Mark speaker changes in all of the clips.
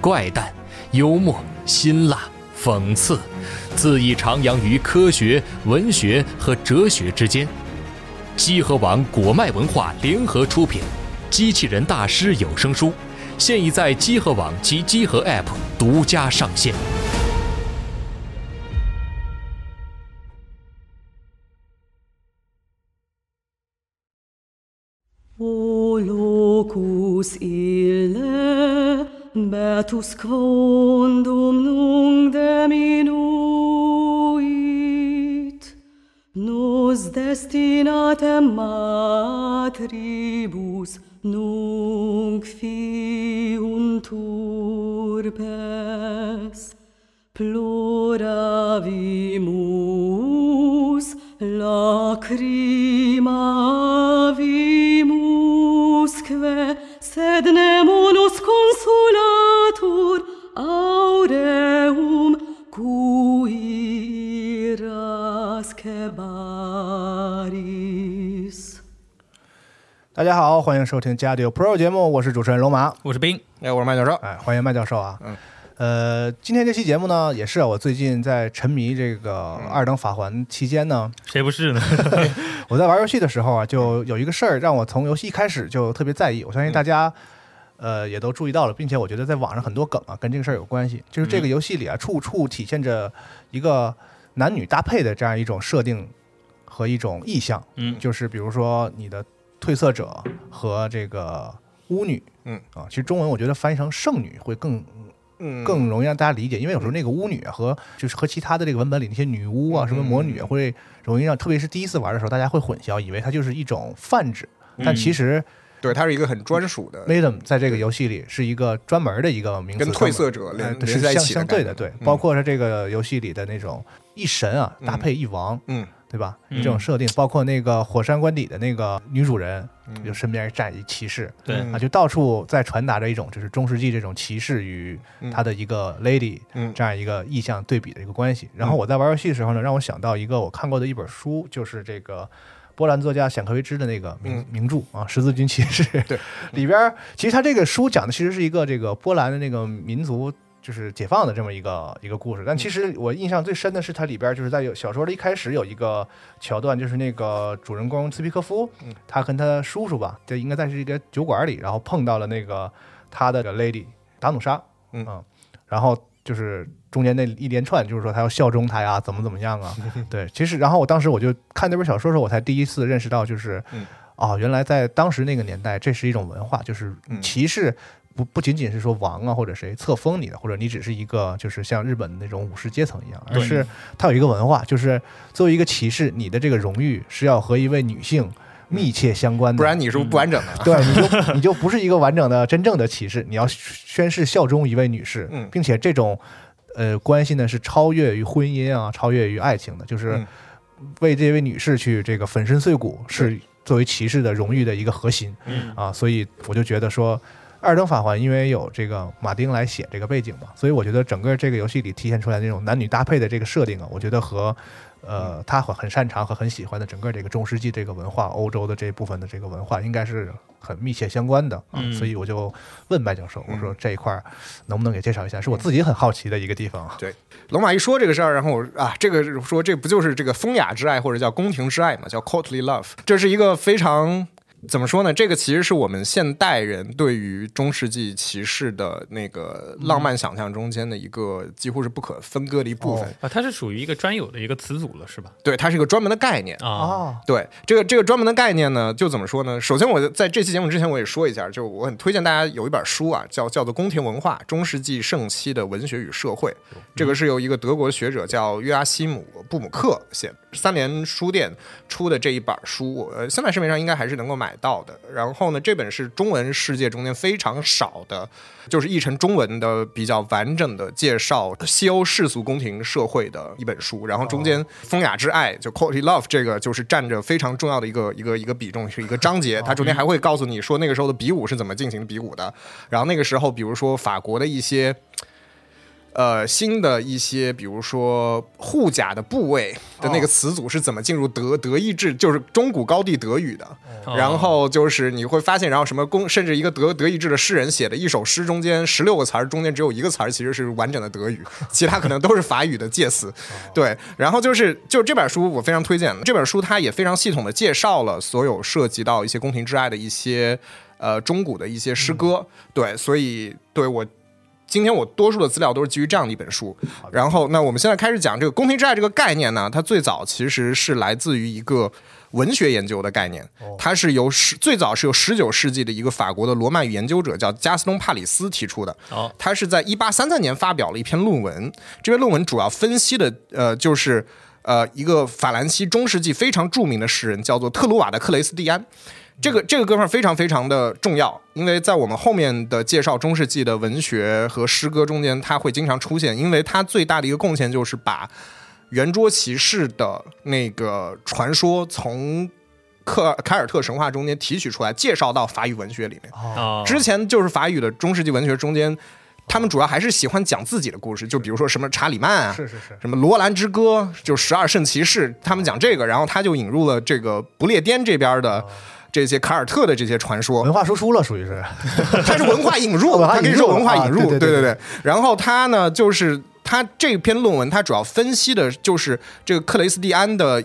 Speaker 1: 怪诞、幽默、辛辣、讽刺，恣意徜徉于科学、文学和哲学之间。积禾网果麦文化联合出品，《机器人大师》有声书，现已在积禾网及积禾 App 独家上线。
Speaker 2: O locus ille, betus quondum nunc deminuit, nos destinatem matribus, nunc fium turpes, ploravimus, lacrimavimusque, sed nemunus consolatur aureum cuirasque baris.
Speaker 3: 大家好，欢迎收听《加丢 Pro》节目，我是主持人龙马。
Speaker 4: 我是冰，
Speaker 5: 哎，我是麦教授。
Speaker 3: 哎，欢迎麦教授啊。
Speaker 5: 嗯。
Speaker 3: 呃，今天这期节目呢，也是我最近在沉迷这个《二等法环》期间呢，
Speaker 4: 谁不是呢？
Speaker 3: 我在玩游戏的时候啊，就有一个事儿让我从游戏一开始就特别在意。我相信大家，呃，也都注意到了，并且我觉得在网上很多梗啊，跟这个事儿有关系。就是这个游戏里啊，处处体现着一个男女搭配的这样一种设定和一种意象。
Speaker 4: 嗯
Speaker 3: 就是比如说你的褪色者和这个巫女，
Speaker 5: 嗯
Speaker 3: 啊，其实中文我觉得翻译成圣女会更
Speaker 5: 嗯，
Speaker 3: 更容易让大家理解，因为有时候那个巫女啊和就是和其他的这个文本里那些女巫啊、
Speaker 5: 嗯
Speaker 3: 什么魔女啊，会容易让，特别是第一次玩的时候，大家会混淆，以为它就是一种泛指，但
Speaker 5: 嗯
Speaker 3: 其实
Speaker 5: 对，它是一个很专属的
Speaker 3: ，Madam 在这个游戏里是一个专门的一个名词，
Speaker 5: 跟褪色者连
Speaker 3: 哎
Speaker 5: 连
Speaker 3: 相对的，对，
Speaker 5: 嗯。
Speaker 3: 包括它这个游戏里的那种一神啊搭配一王，
Speaker 5: 嗯
Speaker 3: 对吧？
Speaker 4: 嗯。
Speaker 3: 这种设定，包括那个火山官邸的那个女主人，
Speaker 5: 嗯。
Speaker 3: 就身边站一骑士，
Speaker 4: 对。
Speaker 5: 嗯。
Speaker 3: 啊，就到处在传达着一种就是中世纪这种骑士与他的一个 lady
Speaker 5: 嗯。
Speaker 3: 这样一个意象对比的一个关系。然后我在玩游戏的时候呢，让我想到一个我看过的一本书，就是这个波兰作家显克维兹的那个名、
Speaker 5: 嗯。
Speaker 3: 名著啊，《十字军骑士》
Speaker 5: 对。
Speaker 3: 里边，其实他这个书讲的其实是一个这个波兰的那个民族。就是解放的这么一个一个故事，但其实我印象最深的是它里边就是在有小说的一开始有一个桥段，就是那个主人公茨皮科夫，
Speaker 5: 嗯。
Speaker 3: 他跟他叔叔吧，这应该在是一个酒馆里，然后碰到了那个他的 lady 达努莎，
Speaker 5: 嗯。
Speaker 3: 然后就是中间那一连串，就是说他要效忠他呀，怎么怎么样啊？对，其实然后我当时我就看那本小说的时候，我才第一次认识到，就是
Speaker 5: 嗯。
Speaker 3: 哦，原来在当时那个年代，这是一种文化，就是
Speaker 5: 嗯。
Speaker 3: 骑士。不不仅仅是说王啊或者谁册封你的，或者你只是一个就是像日本的那种武士阶层一样，而是它有一个文化，就是作为一个骑士，你的这个荣誉是要和一位女性密切相关的，
Speaker 5: 不然你是不完整的。
Speaker 3: 对，你就你就不是一个完整的真正的骑士，你要宣誓效忠一位女士，
Speaker 5: 嗯
Speaker 3: 并且这种呃关系呢是超越于婚姻啊，超越于爱情的，就是
Speaker 5: 嗯
Speaker 3: 为这位女士去这个粉身碎骨，是作为骑士的荣誉的一个核心
Speaker 4: 嗯
Speaker 3: 啊，所以我就觉得说。二等法环因为有这个马丁来写这个背景嘛，所以我觉得整个这个游戏里体现出来那种男女搭配的这个设定啊，我觉得和呃他很很擅长和很喜欢的整个这个中世纪这个文化，欧洲的这部分的这个文化应该是很密切相关的啊，
Speaker 4: 嗯
Speaker 3: 所以我就问麦教授，我说
Speaker 5: 嗯
Speaker 3: 这一块儿能不能给介绍一下？是我自己很好奇的一个地方啊。
Speaker 5: 龙马一说这个事儿，然后我啊，这个说这不就是这个风雅之爱或者叫宫廷之爱嘛，叫 courtly love，这是一个非常怎么说呢？这个其实是我们现代人对于中世纪骑士的那个浪漫想象中间的一个几乎是不可分割的一部分。
Speaker 3: 哦
Speaker 4: 啊，它是属于一个专有的一个词组了，是吧？
Speaker 5: 对，它是一个专门的概念。
Speaker 4: 啊，
Speaker 3: 哦，
Speaker 5: 对这个这个专门的概念呢，就怎么说呢？首先，我在这期节目之前我也说一下，就我很推荐大家有一本书啊，叫叫做《宫廷文化：中世纪盛期的文学与社会》，这个是由一个德国学者叫约阿希姆·布姆克写的，三联书店出的这一本书，呃现在市面上应该还是能够买到的。然后呢，这本是中文世界中间非常少的，就是译成中文的比较完整的介绍西欧世俗宫廷社会的一本书。然后中间风雅之爱，就 quality love 这个就是占着非常重要的一个一个一个比重，是一个章节。它中间还会告诉你说那个时候的比武是怎么进行比武的，然后那个时候比如说法国的一些。呃，新的一些，比如说护甲的部位的那个词组是怎么进入德德意志，就是中古高地德语的。然后就是你会发现，然后什么公，甚至一个德德意志的诗人写的一首诗，中间十六个词儿，中间只有一个词儿其实是完整的德语，其他可能都是法语的介词。对，然后就是就是这本书我非常推荐，这本书它也非常系统的介绍了所有涉及到一些宫廷之爱的一些呃中古的一些诗歌。对，所以对我。今天我多数的资料都是基于这样的一本书，然后那我们现在开始讲这个宫廷之爱这个概念呢，它最早其实是来自于一个文学研究的概念，它是由十最早是由十九世纪的一个法国的罗曼语研究者叫加斯东帕里斯提出的。
Speaker 4: 哦，
Speaker 5: 他是在一八三三年发表了一篇论文，这篇论文主要分析的呃就是呃一个法兰西中世纪非常著名的诗人叫做特鲁瓦的克雷斯蒂安。这个这个哥们儿非常非常的重要，因为在我们后面的介绍中世纪的文学和诗歌中间，他会经常出现，因为他最大的一个贡献就是把圆桌骑士的那个传说从克凯尔特神话中间提取出来，介绍到法语文学里面。
Speaker 4: 啊，
Speaker 5: 之前就是法语的中世纪文学中间，他们主要还是喜欢讲自己的故事，就比如说什么查理曼啊，
Speaker 3: 是是是，
Speaker 5: 什么罗兰之歌，就十二圣骑士，他们讲这个，然后他就引入了这个不列颠这边的这些凯尔特的这些传说，
Speaker 3: 文化输出了，属于是。
Speaker 5: 它是文化引入，
Speaker 3: 文化
Speaker 5: 它可以说文化引入，
Speaker 3: 啊对对对
Speaker 5: 对对。然后它呢，就是它这篇论文，它主要分析的就是这个克雷斯蒂安的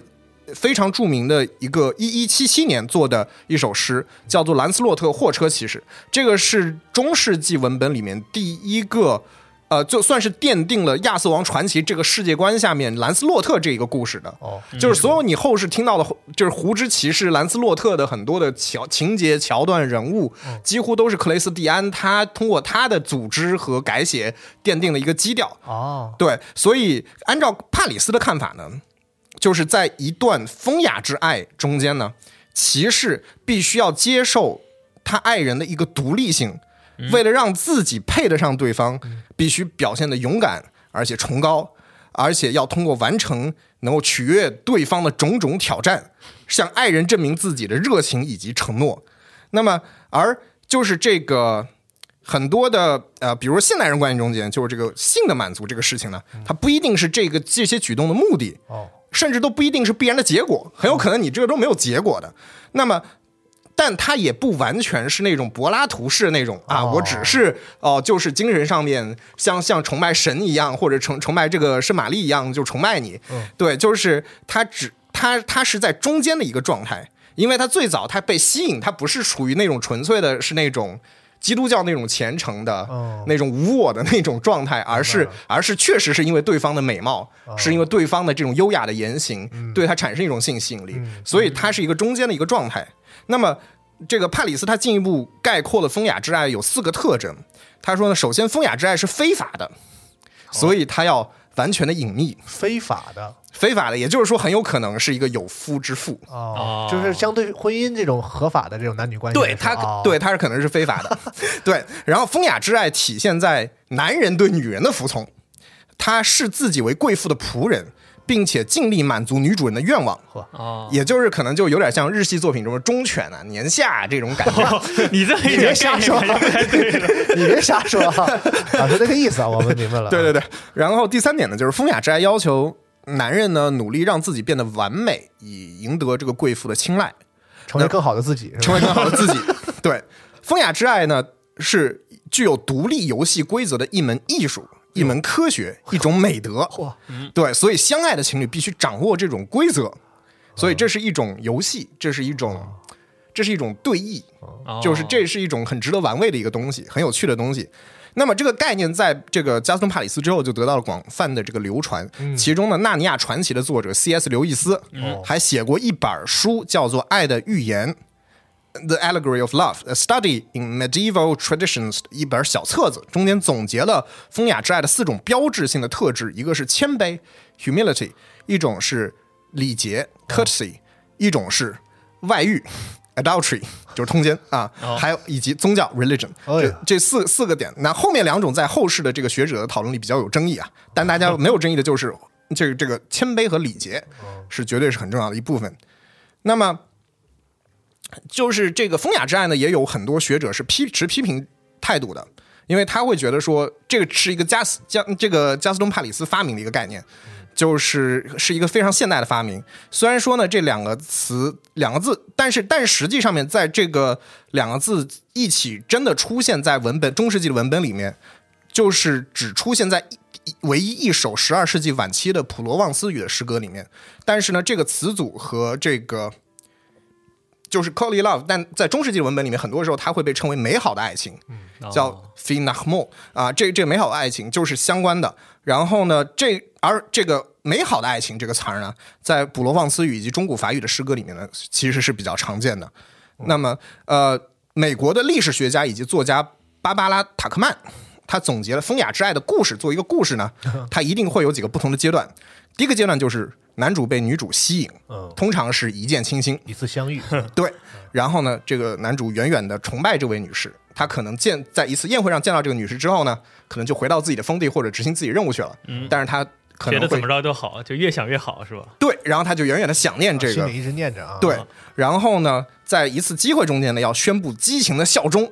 Speaker 5: 非常著名的一个一一七七年做的一首诗，叫做《兰斯洛特货车骑士》，这个是中世纪文本里面第一个。呃，就算是奠定了亚瑟王传奇这个世界观下面兰斯洛特这一个故事的，
Speaker 3: 哦，
Speaker 5: 就是所有你后世听到的，就是胡之骑士兰斯洛特的很多的桥情节、桥段、人物，几乎都是克雷斯蒂安他通过他的组织和改写奠定了一个基调。
Speaker 3: 哦，
Speaker 5: 对，所以按照帕里斯的看法呢，就是在一段风雅之爱中间呢，骑士必须要接受他爱人的一个独立性，为了让自己配得上对方，必须表现的勇敢而且崇高，而且要通过完成能够取悦对方的种种挑战，向爱人证明自己的热情以及承诺。那么，而就是这个很多的呃，比如说现代人关系中间，就是这个性的满足这个事情呢，它不一定是这个这些举动的目的，
Speaker 3: 哦，
Speaker 5: 甚至都不一定是必然的结果，很有可能你这个都没有结果的。那么，但他也不完全是那种柏拉图式那种啊，
Speaker 3: 哦。
Speaker 5: 我只是哦、就是精神上面像像崇拜神一样，或者崇崇拜这个圣玛丽一样就崇拜你。
Speaker 3: 嗯。
Speaker 5: 对，就是他只他他是在中间的一个状态，因为他最早他被吸引，他不是处于那种纯粹的是那种。基督教那种虔诚的、
Speaker 3: 哦。
Speaker 5: 那种无我的那种状态，而是而是确实是因为对方的美貌，
Speaker 3: 哦
Speaker 5: 是因为对方的这种优雅的言行，
Speaker 3: 嗯。
Speaker 5: 对他产生一种性吸引力，所以他是一个中间的一个状态。那么，这个帕里斯他进一步概括了风雅之爱有四个特征。他说呢，首先风雅之爱是非法的，所以他要完全的隐秘，
Speaker 3: 非法的。
Speaker 5: 非法的，也就是说很有可能是一个有夫之妇。
Speaker 3: 哦，就是相对婚姻这种合法的这种男女关系
Speaker 5: 对，他，
Speaker 3: 哦。
Speaker 5: 对他是可能是非法的，对。然后风雅之爱体现在男人对女人的服从，他视自己为贵妇的仆人，并且尽力满足女主人的愿望，
Speaker 4: 哦，
Speaker 5: 也就是可能就有点像日系作品中的忠犬啊、年下这种感觉。
Speaker 4: 你这
Speaker 3: 你别瞎说，你别瞎说啊，啊是这个意思啊，我们明白了。
Speaker 5: 对对对。然后第三点呢，就是风雅之爱要求男人呢努力让自己变得完美，以赢得这个贵妇的青睐。
Speaker 3: 成为更好的自己，
Speaker 5: 成为更好的自己。对，风雅之爱呢是具有独立游戏规则的一门艺术、一门科学、一种美德。
Speaker 3: 嚯，
Speaker 5: 对，所以相爱的情侣必须掌握这种规则。所以这是一种游戏，这是一种，这是一种对弈，
Speaker 4: 哦
Speaker 5: 就是这是一种很值得玩味的一个东西，很有趣的东西。那么这个概念在这个加斯顿帕里斯之后就得到了广泛的这个流传，其中呢，《纳尼亚传奇》的作者 C.S. 刘易斯还写过一本书，叫做《爱的预言》。The Allegory of Love: A Study in Medieval Traditions 一本小册子，中间总结了风雅之爱的四种标志性的特质，一个是谦卑 （humility），一种是礼节 （courtesy），一种是外遇 （adultery），就是通奸啊，还有以及宗教 （religion）。这四四个点，那后面两种在后世的这个学者的讨论里比较有争议啊，但大家没有争议的就是这个这个谦卑和礼节是绝对是很重要的一部分。那么就是这个风雅之爱呢，也有很多学者是批持批评态度的，因为他会觉得说这个是一个加斯加这个加斯东帕里斯发明的一个概念。就是是一个非常现代的发明，虽然说呢这两个词两个字，但是但实际上面在这个两个字一起真的出现在文本中世纪的文本里面，就是只出现在一唯一一首十二世纪晚期的普罗旺斯语的诗歌里面。但是呢，这个词组和这个就是 c o l y love，但在中世纪的文本里面，很多时候它会被称为美好的爱情，叫
Speaker 4: 哦
Speaker 5: f i n a h m o 啊，这这美好的爱情就是相关的。然后呢，这而这个美好的爱情这个词儿呢，在普罗旺斯语以及中古法语的诗歌里面呢，其实是比较常见的。那么，呃，美国的历史学家以及作家芭芭拉·塔克曼，他总结了风雅之爱的故事。作为一个故事呢，它一定会有几个不同的阶段。第一个阶段就是男主被女主吸引，
Speaker 3: 嗯，
Speaker 5: 通常是一见倾心，
Speaker 3: 一次相遇，
Speaker 5: 对，然后呢，这个男主远远的崇拜这位女士，他可能见在一次宴会上见到这个女士之后呢，可能就回到自己的封地或者执行自己任务去了。
Speaker 4: 嗯。
Speaker 5: 但是他可能
Speaker 4: 觉得怎么着都好，就越想越好，是吧？
Speaker 5: 对，然后他就远远的想念这个。
Speaker 3: 心里一直念着啊。
Speaker 5: 对，然后呢，在一次机会中间呢，要宣布激情的效忠，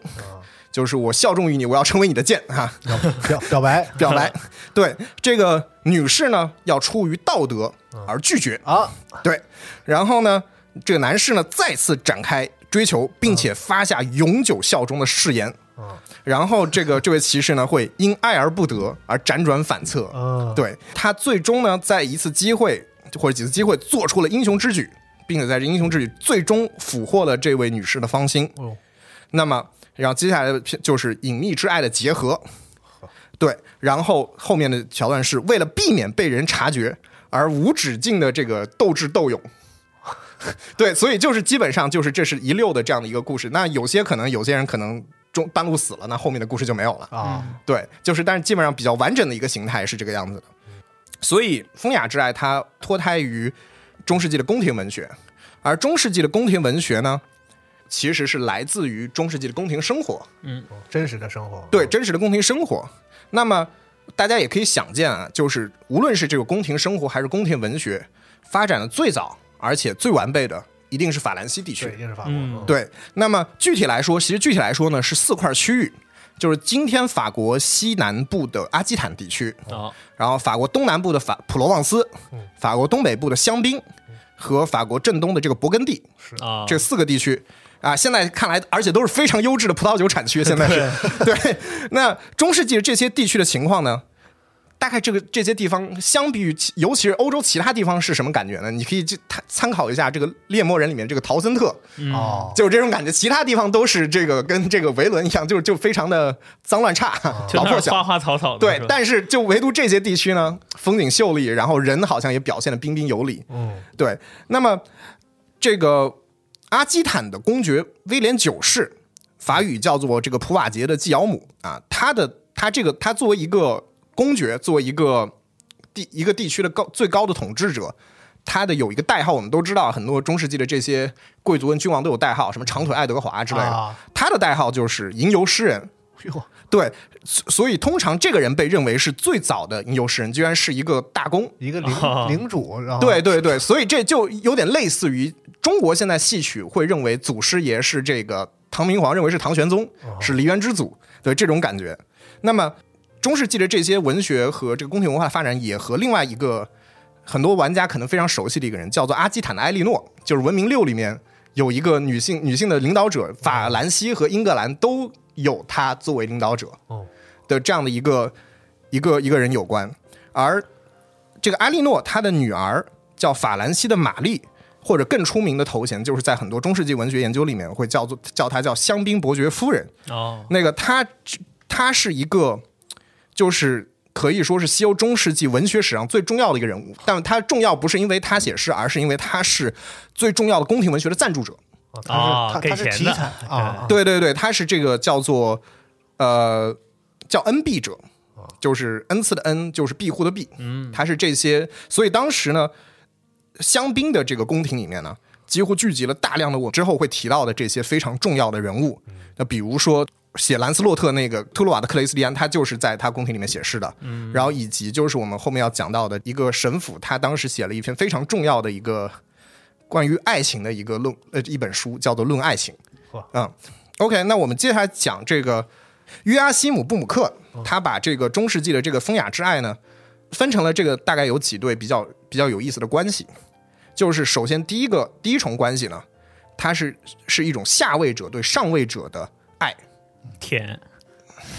Speaker 5: 就是我效忠于你，我要成为你的剑哈，
Speaker 3: 要表表白
Speaker 5: 表白。对，这个女士呢，要出于道德而拒绝。
Speaker 3: 啊，
Speaker 5: 对，然后呢，这个男士呢再次展开追求，并且发下永久效忠的誓言。
Speaker 3: 嗯
Speaker 5: 然后这个这位骑士呢会因爱而不得而辗转反侧。
Speaker 3: 嗯，
Speaker 5: 对他最终呢，在一次机会或者几次机会做出了英雄之举，并且在这英雄之举最终俘获了这位女士的芳心。
Speaker 3: 哦
Speaker 5: 那么，然后接下来的片就是隐秘之爱的结合。对，然后后面的桥段是为了避免被人察觉而无止境的这个斗智斗勇。对，所以就是基本上就是这是一溜的这样的一个故事。那有些可能有些人可能中半路死了，那后面的故事就没有了。
Speaker 3: 啊，
Speaker 5: 对，就是但是基本上比较完整的一个形态是这个样子的。所以风雅之爱它脱胎于中世纪的宫廷文学，而中世纪的宫廷文学呢，其实是来自于中世纪的宫廷生活，嗯
Speaker 3: 真实的生活，
Speaker 5: 对真实的宫廷生活。那么大家也可以想见啊，就是无论是这个宫廷生活还是宫廷文学，发展的最早而且最完备的，一定是法兰西地区
Speaker 3: 对，一。定是法国，
Speaker 5: 对，那么具体来说，其实具体来说呢，是四块区域，就是今天法国西南部的阿基坦地区，
Speaker 4: 哦，
Speaker 5: 然后法国东南部的法普罗旺斯，法国东北部的香槟和法国正东的这个勃艮第
Speaker 4: 啊，
Speaker 5: 这四个地区。啊，现在看来，而且都是非常优质的葡萄酒产区。现在是 对。那中世纪这些地区的情况呢？大概这个这些地方，相比于尤其是欧洲其他地方是什么感觉呢？你可以去参参考一下这个《猎魔人》里面这个陶森特，
Speaker 3: 哦，
Speaker 5: 就是这种感觉。其他地方都是这个跟这个维伦一样，就就非常的脏乱差，老破小
Speaker 4: 花。花草草
Speaker 5: 对但是就唯独这些地区呢，风景秀丽，然后人好像也表现的彬彬有礼。
Speaker 3: 嗯，
Speaker 5: 对，那么这个阿基坦的公爵威廉九世，法语叫做这个普瓦捷的继尧姆啊，他的他这个他作为一个公爵，作为一个地一个地区的高最高的统治者。他的有一个代号，我们都知道，很多中世纪的这些贵族跟君王都有代号，什么长腿爱德华之类的。
Speaker 3: 啊
Speaker 5: 他的代号就是吟游诗人。
Speaker 3: 哟，
Speaker 5: 对，所所以通常这个人被认为是最早的吟游诗人，居然是一个大公。
Speaker 3: 一个领
Speaker 4: 啊
Speaker 3: 领主，然后
Speaker 5: 对对对，所以这就有点类似于中国现在戏曲会认为祖师爷是这个唐明皇认为是唐玄宗，是梨园之祖，对这种感觉。那么中世纪的这些文学和这个宫廷文化的发展，也和另外一个很多玩家可能非常熟悉的一个人，叫做阿基坦的埃莉诺，就是《文明六》里面有一个女性女性的领导者，法兰西和英格兰都有他作为领导者
Speaker 3: 哦
Speaker 5: 的这样的一个一个一个人有关。而这个阿莉诺她的女儿叫法兰西的玛丽，或者更出名的头衔，就是在很多中世纪文学研究里面会叫做叫她叫香槟伯爵夫人。
Speaker 4: 哦，
Speaker 5: 那个她她是一个，就是可以说是西欧中世纪文学史上最重要的一个人物。但他重要不是因为他写诗，而是因为他是最重要的宫廷文学的赞助者。
Speaker 3: 哦他
Speaker 4: 哦
Speaker 3: 是题材啊，
Speaker 5: 对对对，他是这个叫做呃叫恩庇者，就是恩赐的恩，就是庇护的庇。嗯，他是这些，所以当时呢，香槟的这个宫廷里面呢，几乎聚集了大量的我之后会提到的这些非常重要的人物。那比如说。写兰斯洛特那个特鲁瓦的克雷斯蒂安，他就是在他宫廷里面写诗的。嗯，然后以及就是我们后面要讲到的一个神父，他当时写了一篇非常重要的一个关于爱情的一个论呃一本书，叫做《论爱情》。
Speaker 3: 嚯
Speaker 5: 嗯，OK，那我们接下来讲这个约阿希姆·布姆克，他把这个中世纪的这个风雅之爱呢，分成了这个大概有几对比较比较有意思的关系。就是首先第一个第一重关系呢，它是是一种下位者对上位者的爱。
Speaker 4: 天，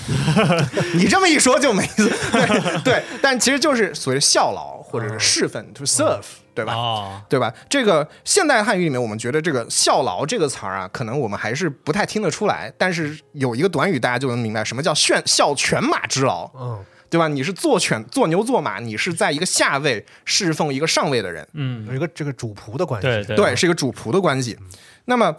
Speaker 5: 你这么一说就没意思，对对，但其实就是所谓的效劳或者是侍奉，to serve，对吧？
Speaker 4: 哦，
Speaker 5: 对吧？这个现代汉语里面，我们觉得这个“效劳”这个词儿啊，可能我们还是不太听得出来。但是有一个短语，大家就能明白什么叫“炫效犬马之劳
Speaker 3: 嗯”，
Speaker 5: 对吧？你是做犬、做牛、做马，你是在一个下位侍奉一个上位的人，
Speaker 4: 嗯，
Speaker 3: 有一个这个主仆的关系，
Speaker 4: 对对
Speaker 5: 对，是一个主仆的关系。那么，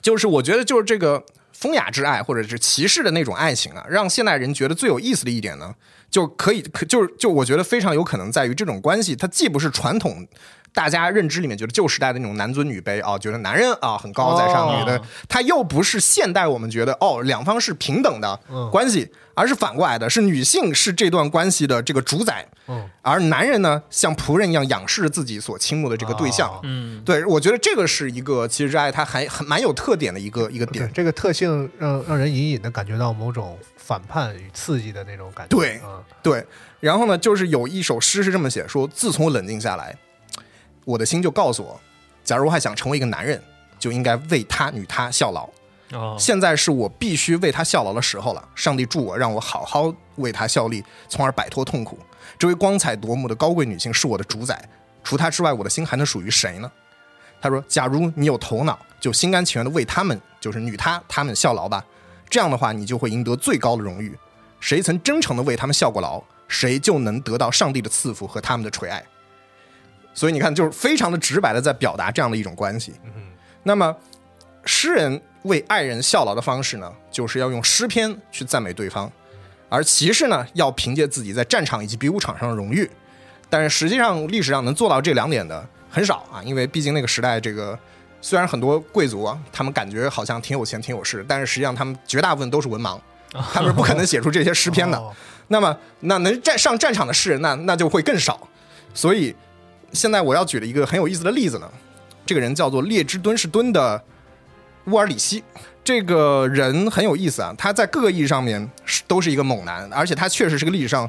Speaker 5: 就是我觉得，就是这个风雅之爱，或者是骑士的那种爱情啊，让现代人觉得最有意思的一点呢，就可以，可就是就我觉得非常有可能在于这种关系，它既不是传统。大家认知里面觉得旧时代的那种男尊女卑啊，觉得男人啊很高在上，
Speaker 3: 哦
Speaker 5: 女的他又不是现代我们觉得哦两方是平等的
Speaker 3: 嗯。
Speaker 5: 关系，而是反过来的，是女性是这段关系的这个主宰，
Speaker 3: 嗯，
Speaker 5: 而男人呢像仆人一样仰视着自己所倾慕的这个对象，
Speaker 3: 哦
Speaker 4: 嗯，对，
Speaker 5: 我觉得这个是一个其实热爱，它还很蛮有特点的一个一个点。
Speaker 3: 这个特性让让人隐隐的感觉到某种反叛与刺激的那种感觉，
Speaker 5: 对
Speaker 3: 嗯
Speaker 5: 对，然后呢，就是有一首诗是这么写说：自从我冷静下来，我的心就告诉我，假如我还想成为一个男人，就应该为他女他效劳。
Speaker 4: 哦，
Speaker 5: 现在是我必须为他效劳的时候了。上帝助我，让我好好为他效力，从而摆脱痛苦。这位光彩夺目的高贵女性是我的主宰，除她之外，我的心还能属于谁呢？他说：“假如你有头脑，就心甘情愿的为他们，就是女他他们效劳吧。这样的话，你就会赢得最高的荣誉。谁曾真诚的为他们效过劳，谁就能得到上帝的赐福和他们的垂爱。所以你看，就是非常的直白的在表达这样的一种关系。那么，诗人为爱人效劳的方式呢，就是要用诗篇去赞美对方，而骑士呢，要凭借自己在战场以及比武场上的荣誉。但是实际上，历史上能做到这两点的很少啊，因为毕竟那个时代，这个虽然很多贵族啊，他们感觉好像挺有钱、挺有势，但是实际上他们绝大部分都是文盲，他们是不可能写出这些诗篇的。
Speaker 3: 哦
Speaker 5: 那么，那能战上战场的诗人，那那就会更少。所以，现在我要举的一个很有意思的例子呢，这个人叫做列支敦士敦的乌尔里希。这个人很有意思啊，他在各个意义上面是都是一个猛男，而且他确实是个历史上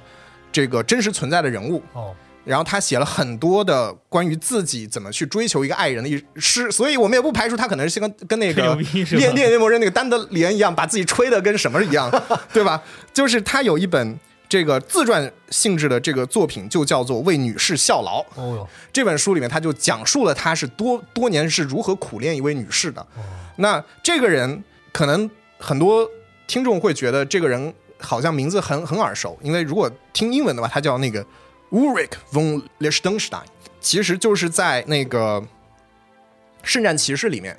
Speaker 5: 这个真实存在的人物。
Speaker 3: 哦，
Speaker 5: 然后他写了很多的关于自己怎么去追求一个爱人的一诗，所以我们也不排除他可能是跟跟那个列列宁魔人那个丹德里恩一样，把自己吹的跟什么一样，对吧？就是他有一本这个自传性质的这个作品，就叫做《为女士效劳》。
Speaker 3: 哦哟，
Speaker 5: 这本书里面，他就讲述了他是多多年是如何苦练一位女士的。那这个人可能很多听众会觉得这个人好像名字很很耳熟，因为如果听英文的话，他叫那个 Ulrich von Liechtenstein，其实就是在那个《圣战骑士》里面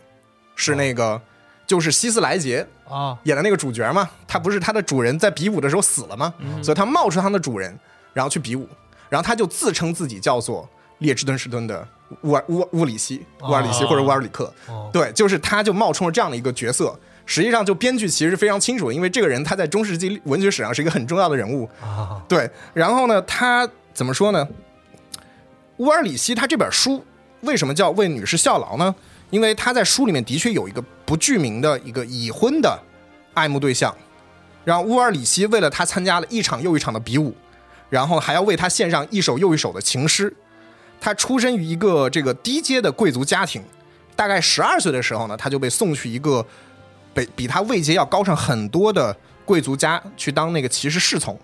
Speaker 5: 是那个就是希斯莱杰
Speaker 3: 啊，
Speaker 5: 演的那个主角嘛，他不是他的主人在比武的时候死了吗？所以他冒充他的主人，然后去比武，然后他就自称自己叫做列支敦士敦的乌尔乌乌里希、乌尔里希
Speaker 4: 哦
Speaker 5: 或者乌尔里克。
Speaker 3: 哦
Speaker 5: 对，就是他就冒充了这样的一个角色。实际上，就编剧其实是非常清楚的，因为这个人他在中世纪文学史上是一个很重要的人物。
Speaker 3: 啊，
Speaker 5: 对，然后呢，他怎么说呢？乌尔里希他这本书为什么叫为女士效劳呢？因为他在书里面的确有一个不具名的一个已婚的爱慕对象，然后乌尔里希为了他参加了一场又一场的比武，然后还要为他献上一首又一首的情诗。他出身于一个这个低阶的贵族家庭，大概十二岁的时候呢，他就被送去一个比比他位阶要高上很多的贵族家去当那个骑士侍从。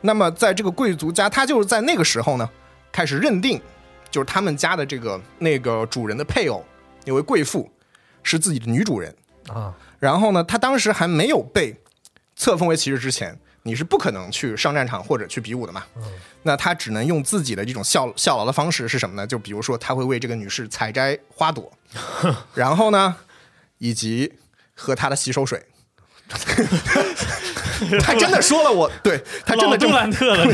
Speaker 5: 那么在这个贵族家，他就是在那个时候呢，开始认定就是他们家的这个那个主人的配偶，那位贵妇是自己的女主人。
Speaker 3: 啊，
Speaker 5: 然后呢，他当时还没有被册封为骑士之前，你是不可能去上战场或者去比武的嘛。那他只能用自己的这种效效劳的方式是什么呢？就比如说，他会为这个女士采摘花朵，然后呢，以及喝她的洗手水。他真的说了我，对他真的这么
Speaker 4: 兰特了，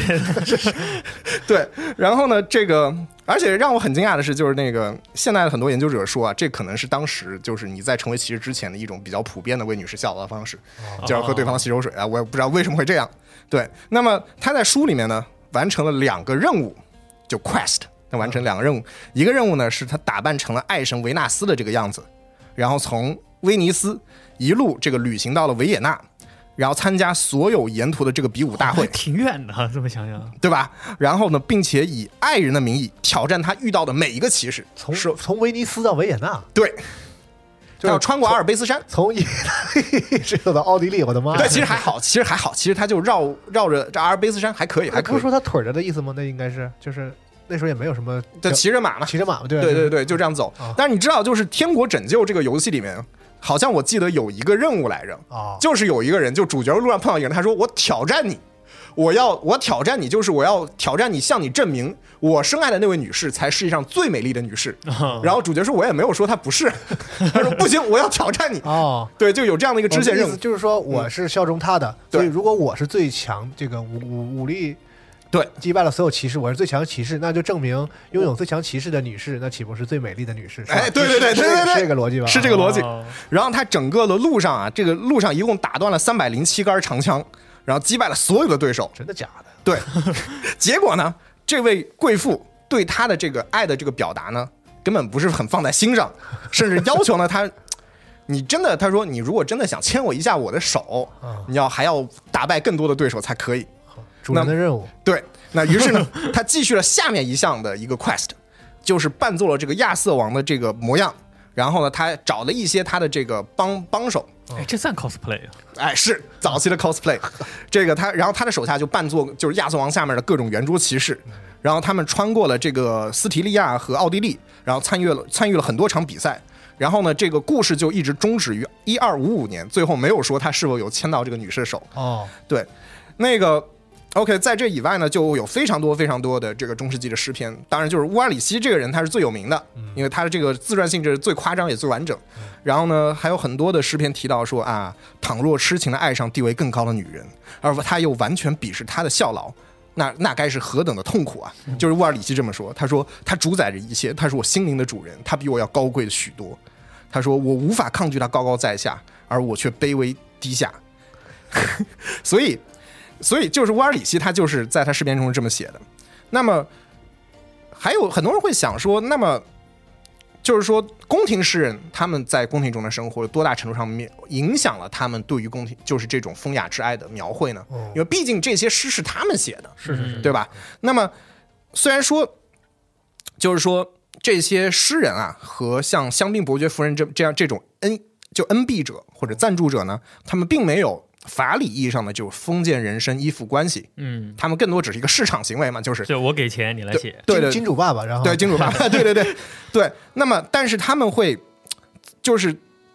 Speaker 5: 对，然后呢，这个而且让我很惊讶的是，就是那个现在的很多研究者说啊，这可能是当时就是你在成为骑士之前的一种比较普遍的为女士效劳的方式，就要喝对方的洗手水啊，我也不知道为什么会这样。对，那么他在书里面呢，完成了两个任务，就 quest，他完成两个任务，一个任务呢是他打扮成了爱神维纳斯的这个样子，然后从威尼斯一路这个旅行到了维也纳。然后参加所有沿途的这个比武大会，
Speaker 4: 挺远的啊，这么想想，
Speaker 5: 对吧？然后呢，并且以爱人的名义挑战他遇到的每一个骑士，
Speaker 3: 从
Speaker 5: 是
Speaker 3: 从威尼斯到维也纳，
Speaker 5: 对，要穿过阿尔卑斯山。
Speaker 3: 从意大利直到奥地利，我的妈呀！
Speaker 5: 对，其实还好，其实还好，其实他就绕绕着这阿尔卑斯山还可以，还可以
Speaker 3: 不是。说他腿儿着的意思吗？那应该是就是那时候也没有什么
Speaker 5: 就骑着马嘛，
Speaker 3: 骑着马嘛，对
Speaker 5: 对对对，就这样走
Speaker 3: 啊。
Speaker 5: 但是你知道，就是《天国拯救》这个游戏里面，好像我记得有一个任务来着，
Speaker 3: 啊，
Speaker 5: 就是有一个人，就主角路上碰到一个人，他说：“我挑战你，我要我挑战你，就是我要挑战你，向你证明我深爱的那位女士才世界上最美丽的女士。”然后主角说：“我也没有说她不是。”他说：“不行，我要挑战你。
Speaker 3: 哦，”
Speaker 5: 对，就有这样的一个支线任务。
Speaker 3: 就是说我是效忠他的，
Speaker 5: 对
Speaker 3: 所以如果我是最强，这个武武武力
Speaker 5: 对
Speaker 3: 击败了所有骑士，我是最强骑士，那就证明拥有最强骑士的女士，那岂不是最美丽的女士？
Speaker 5: 哎对对对
Speaker 3: 是
Speaker 5: 对对对
Speaker 3: 是这个逻辑吧？
Speaker 5: 是这个逻辑
Speaker 4: 哦
Speaker 5: 然后他整个的路上啊，这个路上一共打断了三百零七杆长枪，然后击败了所有的对手。
Speaker 3: 真的假的？
Speaker 5: 对，结果呢，这位贵妇对他的这个爱的这个表达呢，根本不是很放在心上，甚至要求呢他，你真的，他说你如果真的想牵我一下我的手，你要还要打败更多的对手才可以。
Speaker 3: 主人的任务
Speaker 5: 对，那于是呢，他继续了下面一项的一个 quest，就是扮作了这个亚瑟王的这个模样。然后呢，他找了一些他的这个帮帮手，
Speaker 4: 哎，这算 cosplay 啊？
Speaker 5: 哎，是早期的 cosplay，这个他，然后他的手下就扮作就是亚瑟王下面的各种圆桌骑士，然后他们穿过了这个斯提利亚和奥地利，然后参与了参与了很多场比赛，然后呢，这个故事就一直终止于一二五五年，最后没有说他是否有牵到这个女士的手。
Speaker 3: 哦，
Speaker 5: 对，那个 OK，在这以外呢，就有非常多非常多的这个中世纪的诗篇。当然，就是乌尔里希这个人他是最有名的，因为他的这个自传性质最夸张也最完整。然后呢，还有很多的诗篇提到说啊，倘若痴情的爱上地位更高的女人，而他又完全鄙视她的效劳。那那该是何等的痛苦啊！就是乌尔里希这么说，他说他主宰着一切，他是我心灵的主人，他比我要高贵的许多。他说我无法抗拒他高高在下，而我却卑微低下。所以，所以就是乌尔里希他就是在他诗篇中是这么写的。那么，还有很多人会想说，那么就是说，宫廷诗人他们在宫廷中的生活，有多大程度上面影响了他们对于宫廷就是这种风雅之爱的描绘呢？
Speaker 3: 哦
Speaker 5: 因为毕竟这些诗是他们写的，
Speaker 3: 是是是，
Speaker 5: 对吧？那么虽然说，就是说这些诗人啊，和像香槟伯爵夫人这这样这种恩就恩庇者或者赞助者呢，他们并没有法理意义上的就封建人身依附关系，
Speaker 4: 嗯，
Speaker 5: 他们更多只是一个市场行为嘛，就是
Speaker 4: 就我给钱你来写，
Speaker 5: 对对
Speaker 3: 金金主爸爸，然后
Speaker 5: 对金主爸爸，对对对对。那么，但是他们会就是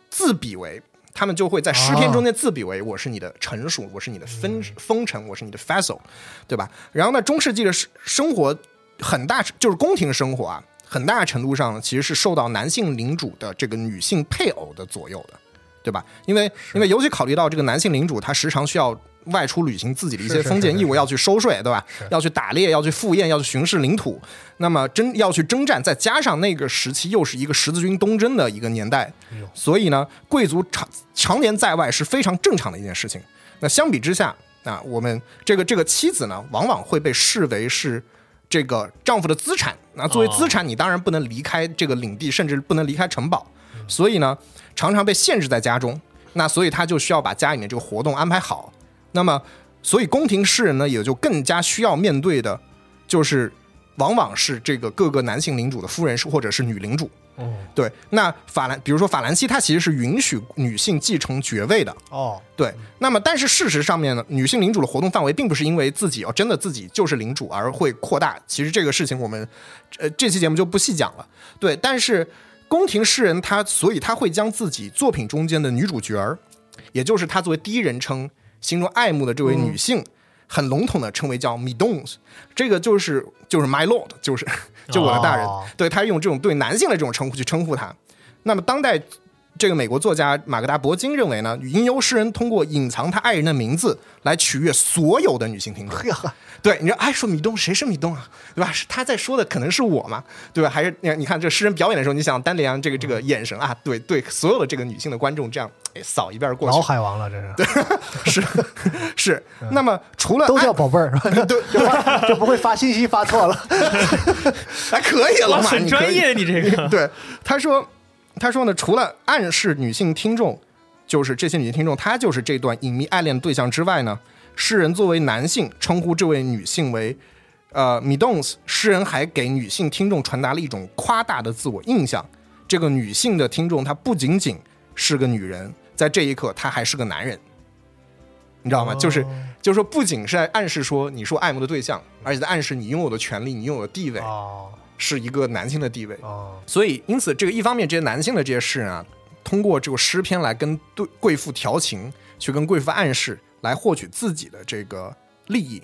Speaker 5: 自比为。他们就会在诗篇中间自比为我是你的臣属，我是你的封封臣，我是你的 vassal，对吧？然后呢，中世纪的生生活很大就是宫廷生活啊，很大程度上其实是受到男性领主的这个女性配偶的左右的，对吧？因为因为尤其考虑到这个男性领主他时常需要外出履行自己的一些封建义务，要去收税，对吧？要去打猎，要去赴宴，要去巡视领土，那么征要去征战，再加上那个时期又是一个十字军东征的一个年代，所以呢，贵族常常年在外是非常正常的一件事情。那相比之下，啊，我们这个这个妻子呢，往往会被视为是这个丈夫的资产。那作为资产，你当然不能离开这个领地，甚至不能离开城堡。所以呢，常常被限制在家中。那所以他就需要把家里面这个活动安排好。那么，所以宫廷诗人呢，也就更加需要面对的，就是往往是这个各个男性领主的夫人是或者是女领主。
Speaker 3: 哦
Speaker 5: 对，那法兰，比如说法兰西，它其实是允许女性继承爵位的。
Speaker 3: 哦，
Speaker 5: 对，那么但是事实上面呢，女性领主的活动范围并不是因为自己哦真的自己就是领主而会扩大。其实这个事情我们呃这期节目就不细讲了。对，但是宫廷诗人他所以他会将自己作品中间的女主角儿，也就是他作为第一人称心中爱慕的这位女性，很笼统的称为叫 Midons，这个就是就是 My Lord，就是 就我的大人。
Speaker 3: 哦
Speaker 5: 对他用这种对男性的这种称呼去称呼他。那么当代这个美国作家马格达·伯金认为呢，吟游诗人通过隐藏他爱人的名字来取悦所有的女性听众。对，你说哎，说米东谁是米东啊？对吧？是他在说的可能是我嘛？对吧？还是你看你看这诗人表演的时候，你想丹尼昂这个这个眼神啊，对对，所有的这个女性的观众这样哎扫一遍过去，
Speaker 3: 老海王了，这是
Speaker 5: 是是。那么除了
Speaker 3: 都叫宝贝儿，是吧？就就不会发信息发错了。
Speaker 5: 还 可以了
Speaker 4: 哇，
Speaker 5: 嘛？
Speaker 4: 很
Speaker 5: 你
Speaker 4: 专业，你这个
Speaker 5: 对，他说，他说呢，除了暗示女性听众，就是这些女性听众，她就是这段隐秘爱恋的对象之外呢，诗人作为男性称呼这位女性为呃 Midons，诗人还给女性听众传达了一种夸大的自我印象。这个女性的听众，她不仅仅是个女人，在这一刻，她还是个男人。你知道吗？就是就是说，不仅是在暗示说你是我爱慕的对象，而且在暗示你拥有的权利、你拥有的地位是一个男性的地位。
Speaker 3: 哦，
Speaker 5: 所以，因此，这个一方面，这些男性的这些诗人啊，通过这个诗篇来跟对贵妇调情，去跟贵妇暗示，来获取自己的这个利益。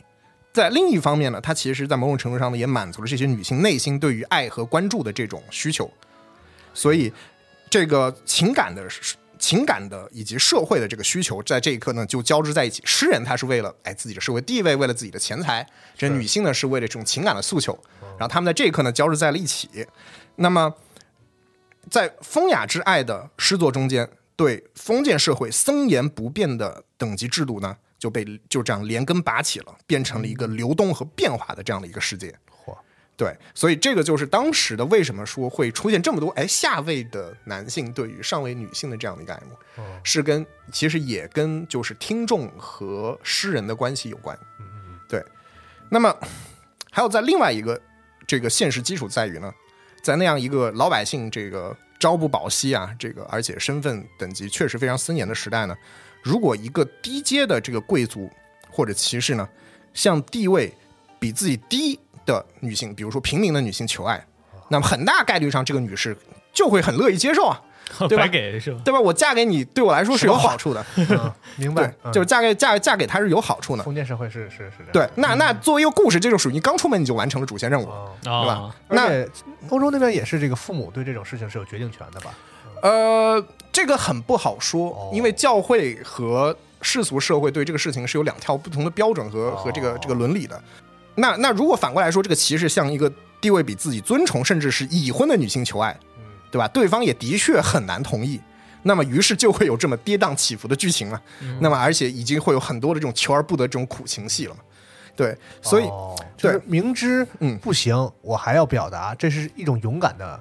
Speaker 5: 在另一方面呢，他其实在某种程度上呢，也满足了这些女性内心对于爱和关注的这种需求。所以，这个情感的情感的以及社会的这个需求，在这一刻呢，就交织在一起。诗人他是为了哎自己的社会地位，为了自己的钱财；这女性呢是为了这种情感的诉求。然后他们在这一刻呢交织在了一起。那么，在风雅之爱的诗作中间，对封建社会森严不变的等级制度呢，就被就这样连根拔起了，变成了一个流动和变化的这样的一个世界。
Speaker 3: 嚯，
Speaker 5: 对，所以这个就是当时的为什么说会出现这么多哎下位的男性对于上位女性的这样的一个爱慕，是跟其实也跟就是听众和诗人的关系有关。对，那么还有在另外一个这个现实基础在于呢，在那样一个老百姓这个朝不保夕啊，这个而且身份等级确实非常森严的时代呢，如果一个低阶的这个贵族或者骑士呢，向地位比自己低的女性，比如说平民的女性求爱，那么很大概率上这个女士就会很乐意接受啊，对吧
Speaker 4: 白给是吧？
Speaker 5: 对吧？我嫁给你对我来说是有好处的，
Speaker 3: 嗯明白，，嗯
Speaker 5: 就是嫁给嫁嫁给他是有好处的。
Speaker 3: 封建社会是是是这样。
Speaker 5: 对，那那作为一个故事，这就属于你刚出门你就完成了主线任务，
Speaker 3: 哦，
Speaker 5: 对吧
Speaker 4: 哦，？
Speaker 5: 那
Speaker 3: 欧洲那边也是这个父母对这种事情是有决定权的吧？
Speaker 5: 呃，这个很不好说
Speaker 3: 哦，
Speaker 5: 因为教会和世俗社会对这个事情是有两条不同的标准和和这个
Speaker 3: 哦
Speaker 5: 这个伦理的。那那如果反过来说，这个骑士向一个地位比自己尊崇甚至是已婚的女性求爱，
Speaker 3: 嗯
Speaker 5: 对吧？对方也的确很难同意。那么，于是就会有这么跌宕起伏的剧情了。那么，而且已经会有很多的这种求而不得这种苦情戏了嘛。对，所以、
Speaker 3: 哦就是明知
Speaker 5: 嗯
Speaker 3: 不行，我还要表达，这是一种勇敢的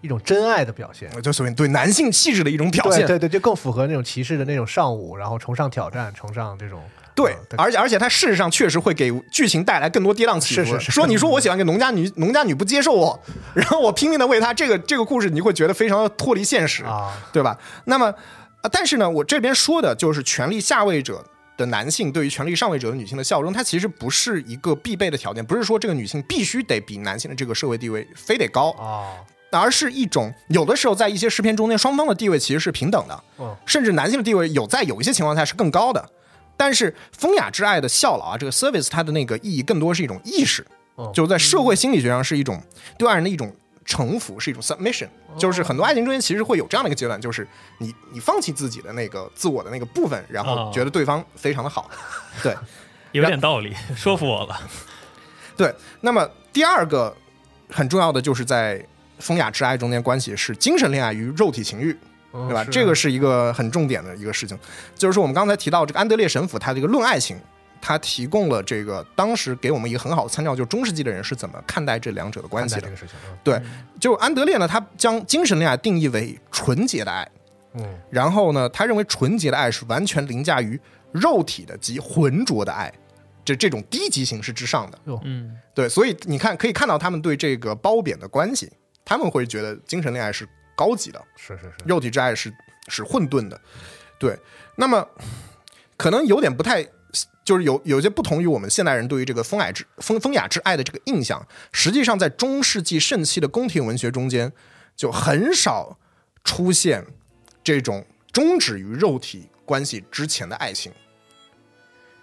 Speaker 3: 一种真爱的表现。
Speaker 5: 就所谓对男性气质的一种表现。
Speaker 3: 对对对，就更符合那种骑士的那种尚武，然后崇尚挑战，崇尚这种
Speaker 5: 对
Speaker 3: 嗯，
Speaker 5: 而且而且它事实上确实会给剧情带来更多跌宕起伏。
Speaker 3: 是是是
Speaker 5: 说你说我喜欢个农家女，农家女不接受我，然后我拼命的为她，这个这个故事你会觉得非常的脱离现实，
Speaker 3: 啊，
Speaker 5: 对吧？那么，啊，但是呢，我这边说的就是权力下位者。的男性对于权力上位者的女性的效忠，它其实不是一个必备的条件，不是说这个女性必须得比男性的这个社会地位非得高，
Speaker 3: 啊，
Speaker 5: 而是一种有的时候在一些诗篇中间，双方的地位其实是平等的，
Speaker 3: 嗯
Speaker 5: 甚至男性的地位有在有一些情况下是更高的。但是风雅之爱的效劳啊，这个 service 它的那个意义更多是一种意识，
Speaker 3: 嗯
Speaker 5: 就在社会心理学上是一种对爱人的一种臣服，是一种 submission，就是很多爱情中间其实会有这样的一个阶段，就是你你放弃自己的那个自我的那个部分，然后
Speaker 4: 哦
Speaker 5: 觉得对方非常的好，对。
Speaker 4: 有点道理，说服我了。
Speaker 5: 对，那么第二个很重要的就是在风雅之爱中间关系是精神恋爱与肉体情欲，
Speaker 3: 嗯
Speaker 5: 对吧？这个是一个很重点的一个事情，就是说我们刚才提到这个安德烈神父他这个论爱情，他提供了这个当时给我们一个很好的参照，就是中世纪的人是怎么看待这两者的关系的。
Speaker 3: 这个。事情，嗯。
Speaker 5: 对，就安德烈呢，他将精神恋爱定义为纯洁的爱，
Speaker 3: 嗯。
Speaker 5: 然后呢，他认为纯洁的爱是完全凌驾于肉体的及浑浊的爱，这这种低级形式之上的。
Speaker 4: 嗯，
Speaker 5: 对，所以你看，可以看到他们对这个褒贬的关系，他们会觉得精神恋爱是高级的，
Speaker 3: 是是是，
Speaker 5: 肉体之爱是是混沌的。对，那么可能有点不太，就是有有些不同于我们现代人对于这个风雅之风风雅之爱的这个印象。实际上，在中世纪盛期的宫廷文学中间，就很少出现这种终止于肉体关系之前的爱情。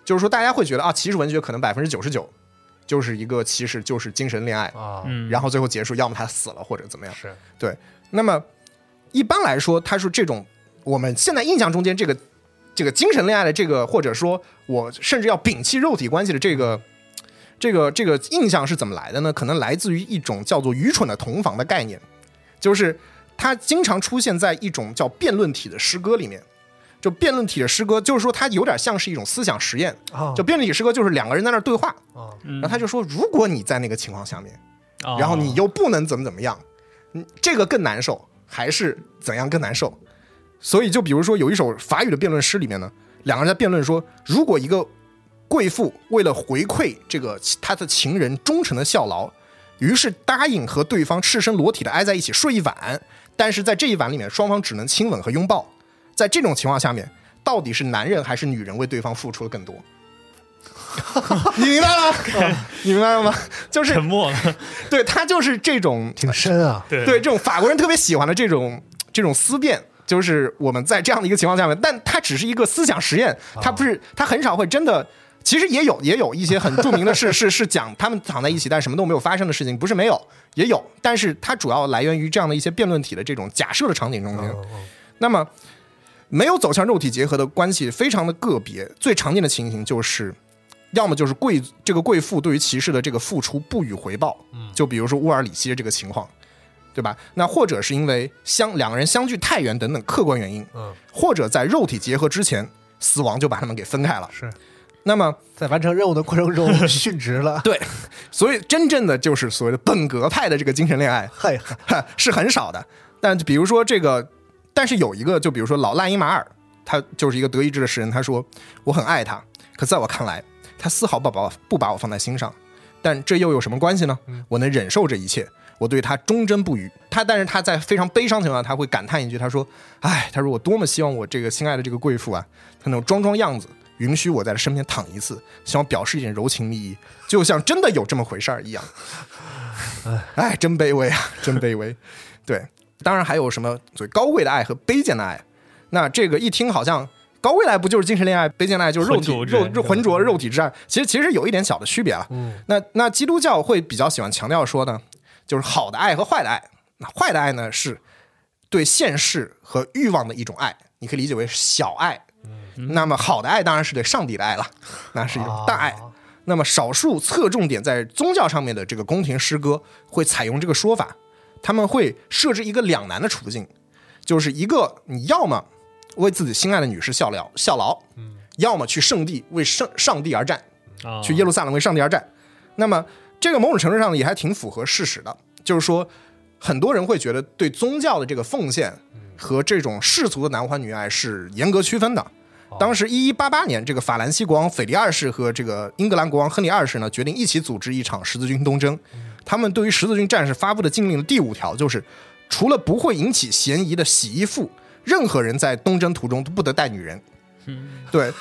Speaker 5: 就是说，大家会觉得啊，骑士文学可能百分之九十九就是一个骑士就是精神恋爱，
Speaker 3: 啊，
Speaker 4: 嗯，
Speaker 5: 然后最后结束，要么他死了或者怎么样。
Speaker 3: 是
Speaker 5: 对，那么一般来说，他是这种我们现在印象中间这个这个精神恋爱的这个，或者说我甚至要摒弃肉体关系的这个这个这个印象是怎么来的呢？可能来自于一种叫做愚蠢的同房的概念，就是它经常出现在一种叫辩论体的诗歌里面。就辩论体的诗歌，就是说它有点像是一种思想实验。
Speaker 3: 啊，
Speaker 5: 就辩论体诗歌，就是两个人在那儿对话，
Speaker 3: 啊
Speaker 4: 然
Speaker 5: 然后他就说，如果你在那个情况下面，
Speaker 4: 哦
Speaker 5: 然后你又不能怎么怎么样，嗯，这个更难受，还是怎样更难受？所以就比如说有一首法语的辩论诗里面呢，两个人在辩论说，如果一个贵妇为了回馈这个她的情人忠诚的效劳，于是答应和对方赤身裸体的挨在一起睡一晚，但是在这一晚里面，双方只能亲吻和拥抱，在这种情况下面，到底是男人还是女人为对方付出了更多？你明白了吗？你明白了吗？就是
Speaker 4: 沉默了，
Speaker 5: 对他就是这种
Speaker 3: 挺深啊，
Speaker 4: 对
Speaker 5: 对这种法国人特别喜欢的这种这种思辨，就是我们在这样的一个情况下面，但它只是一个思想实验，它不是，它很少会真的。其实也有也有一些很著名的事，是是讲他们躺在一起，但什么都没有发生的事情，不是没有，也有，但是它主要来源于这样的一些辩论体的这种假设的场景中间。那么，没有走向肉体结合的关系非常的个别，最常见的情形就是，要么就是贵这个贵妇对于骑士的这个付出不予回报，就比如说乌尔里希这个情况，对吧？那或者是因为相两个人相距太远等等客观原因，
Speaker 3: 嗯，
Speaker 5: 或者在肉体结合之前，死亡就把他们给分开了。
Speaker 3: 是
Speaker 5: 那么，
Speaker 3: 在完成任务的过程中 殉职了，
Speaker 5: 对，所以真正的就是所谓的本格派的这个精神恋爱，
Speaker 3: 嘿，
Speaker 5: 哈是很少的。但比如说这个，但是有一个，就比如说老赖因马尔，他就是一个德意志的诗人，他说我很爱他，可在我看来，他丝毫不把我不把我放在心上。但这又有什么关系呢？我能忍受这一切，我对他忠贞不渝。他但是他在非常悲伤情况下，他会感叹一句，他说：“哎，他说我多么希望我这个心爱的这个贵妇啊，她那种装装样子，允许我在她身边躺一次，希望表示一点柔情蜜意，就像真的有这么回事儿一样。”哎，真卑微啊，真卑微。对，当然还有什么所谓高贵的爱和卑贱的爱。那这个一听好像高未来不就是精神恋爱，卑贱的爱就是肉体肉肉浑浊肉体之爱。其实其实有一点小的区别了。
Speaker 3: 嗯
Speaker 5: 那那基督教会比较喜欢强调说呢，就是好的爱和坏的爱。那坏的爱呢是对现世和欲望的一种爱，你可以理解为小爱。嗯那么好的爱当然是对上帝的爱了，那是一种大爱。
Speaker 3: 啊
Speaker 5: 那么少数侧重点在宗教上面的这个宫廷诗歌会采用这个说法，他们会设置一个两难的处境，就是一个你要么为自己心爱的女士效劳效劳，要么去圣地为圣上帝而战，
Speaker 4: 啊
Speaker 5: 去耶路撒冷为上帝而战。那么这个某种程度上也还挺符合事实的，就是说很多人会觉得对宗教的这个奉献和这种世俗的男欢女爱是严格区分的。当时一一八八年，这个法兰西国王腓力二世和这个英格兰国王亨利二世呢，决定一起组织一场十字军东征。他们对于十字军战士发布的禁令的第五条就是，除了不会引起嫌疑的洗衣妇，任何人在东征途中都不得带女人。对，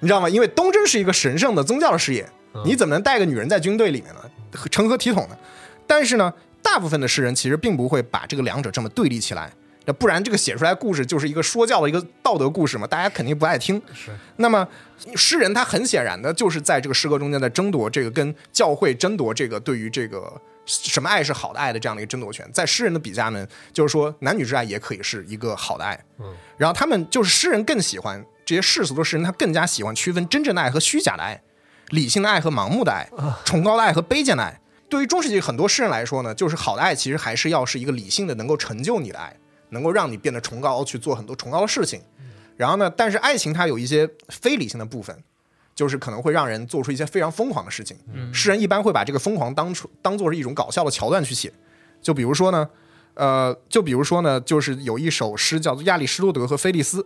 Speaker 5: 你知道吗？因为东征是一个神圣的宗教的事业，你怎么能带个女人在军队里面呢？成何体统呢？但是呢，大部分的诗人其实并不会把这个两者这么对立起来。那不然，这个写出来故事就是一个说教的一个道德故事嘛，大家肯定不爱听。
Speaker 3: 是，
Speaker 5: 那么诗人他很显然的就是在这个诗歌中间在争夺这个跟教会争夺这个对于这个什么爱是好的爱的这样的一个争夺权。在诗人的笔下呢，就是说男女之爱也可以是一个好的爱。
Speaker 3: 嗯，
Speaker 5: 然后他们就是诗人更喜欢这些世俗的诗人，他更加喜欢区分真正的爱和虚假的爱，理性的爱和盲目的爱，崇高的爱和卑贱的爱。对于中世纪很多诗人来说呢，就是好的爱其实还是要是一个理性的，能够成就你的爱，能够让你变得崇高，去做很多崇高的事情。然后呢，但是爱情它有一些非理性的部分，就是可能会让人做出一些非常疯狂的事情。诗人一般会把这个疯狂当出当做是一种搞笑的桥段去写。就比如说呢，呃，就比如说呢，就是有一首诗叫做《亚里士多德和菲利斯》，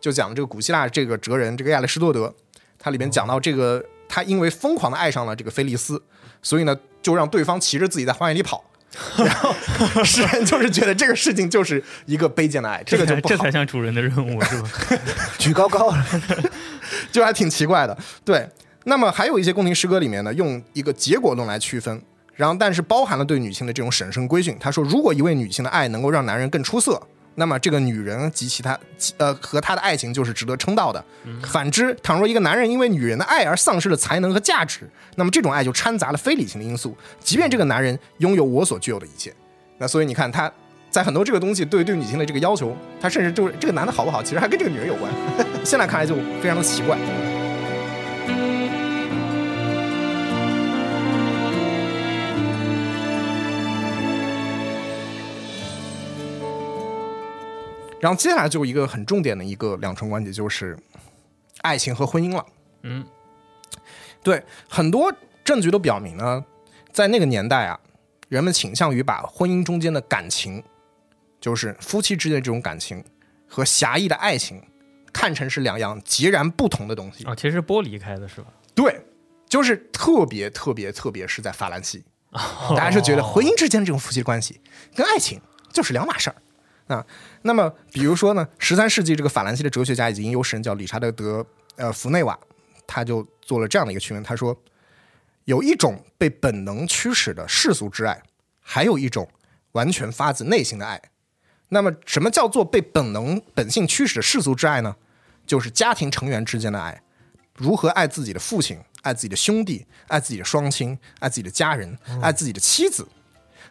Speaker 5: 就讲这个古希腊这个哲人这个亚里士多德，他里面讲到这个他因为疯狂的爱上了这个菲利斯，所以呢就让对方骑着自己在花园里跑。然后 诗人就是觉得这个事情就是一个卑贱的爱，这个就不好
Speaker 4: 这才，像主人的任务是吧？
Speaker 3: 举高高，
Speaker 5: 就还挺奇怪的。对，那么还有一些宫廷诗歌里面呢，用一个结果论来区分，然后但是包含了对女性的这种审慎规训。他说，如果一位女性的爱能够让男人更出色，那么这个女人及其他呃和她的爱情就是值得称道的。反之，倘若一个男人因为女人的爱而丧失了才能和价值，那么这种爱就掺杂了非理性的因素，即便这个男人拥有我所具有的一切。那所以你看他。在很多这个东西对对女性的这个要求，他甚至就是这个男的好不好，其实还跟这个女人有关。现在看来就非常的奇怪。然后接下来就一个很重点的一个两重关节，就是爱情和婚姻了。
Speaker 4: 嗯，
Speaker 5: 对，很多证据都表明呢，在那个年代啊，人们倾向于把婚姻中间的感情，就是夫妻之间的这种感情和狭义的爱情，看成是两样截然不同的东西。
Speaker 4: 哦，其实是剥离开的是吧？
Speaker 5: 对，就是特别特别特别是在法兰西，大家是觉得婚姻之间的这种夫妻关系跟爱情就是两码事儿啊。那么，比如说呢，十三世纪这个法兰西的哲学家以及吟游诗人叫理查德·德呃福内瓦，他就做了这样的一个区分，他说，有一种被本能驱使的世俗之爱，还有一种完全发自内心的爱。那么，什么叫做被本能本性驱使的世俗之爱呢？就是家庭成员之间的爱。如何爱自己的父亲，爱自己的兄弟，爱自己的双亲，爱自己的家人，爱自己的妻子。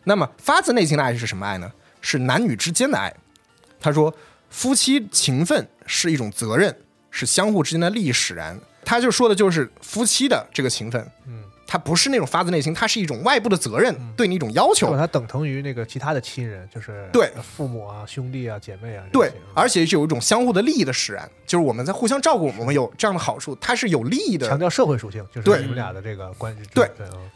Speaker 5: 那么发自内心的爱是什么爱呢？是男女之间的爱。他说，夫妻情分是一种责任，是相互之间的利益使然。他就说的就是夫妻的这个情分，嗯，它不是那种发自内心，它是一种外部的责任，对你一种要求
Speaker 3: 把。它等同于那个其他的亲人，就是
Speaker 5: 对
Speaker 3: 父母啊、兄弟啊、姐妹啊，
Speaker 5: 对，而且是有一种相互的利益的使然，就是我们在互相照顾，我们有这样的好处，它是有利益的
Speaker 3: 强调社会属性，就是
Speaker 5: 对
Speaker 3: 你们俩的这个关系。
Speaker 5: 对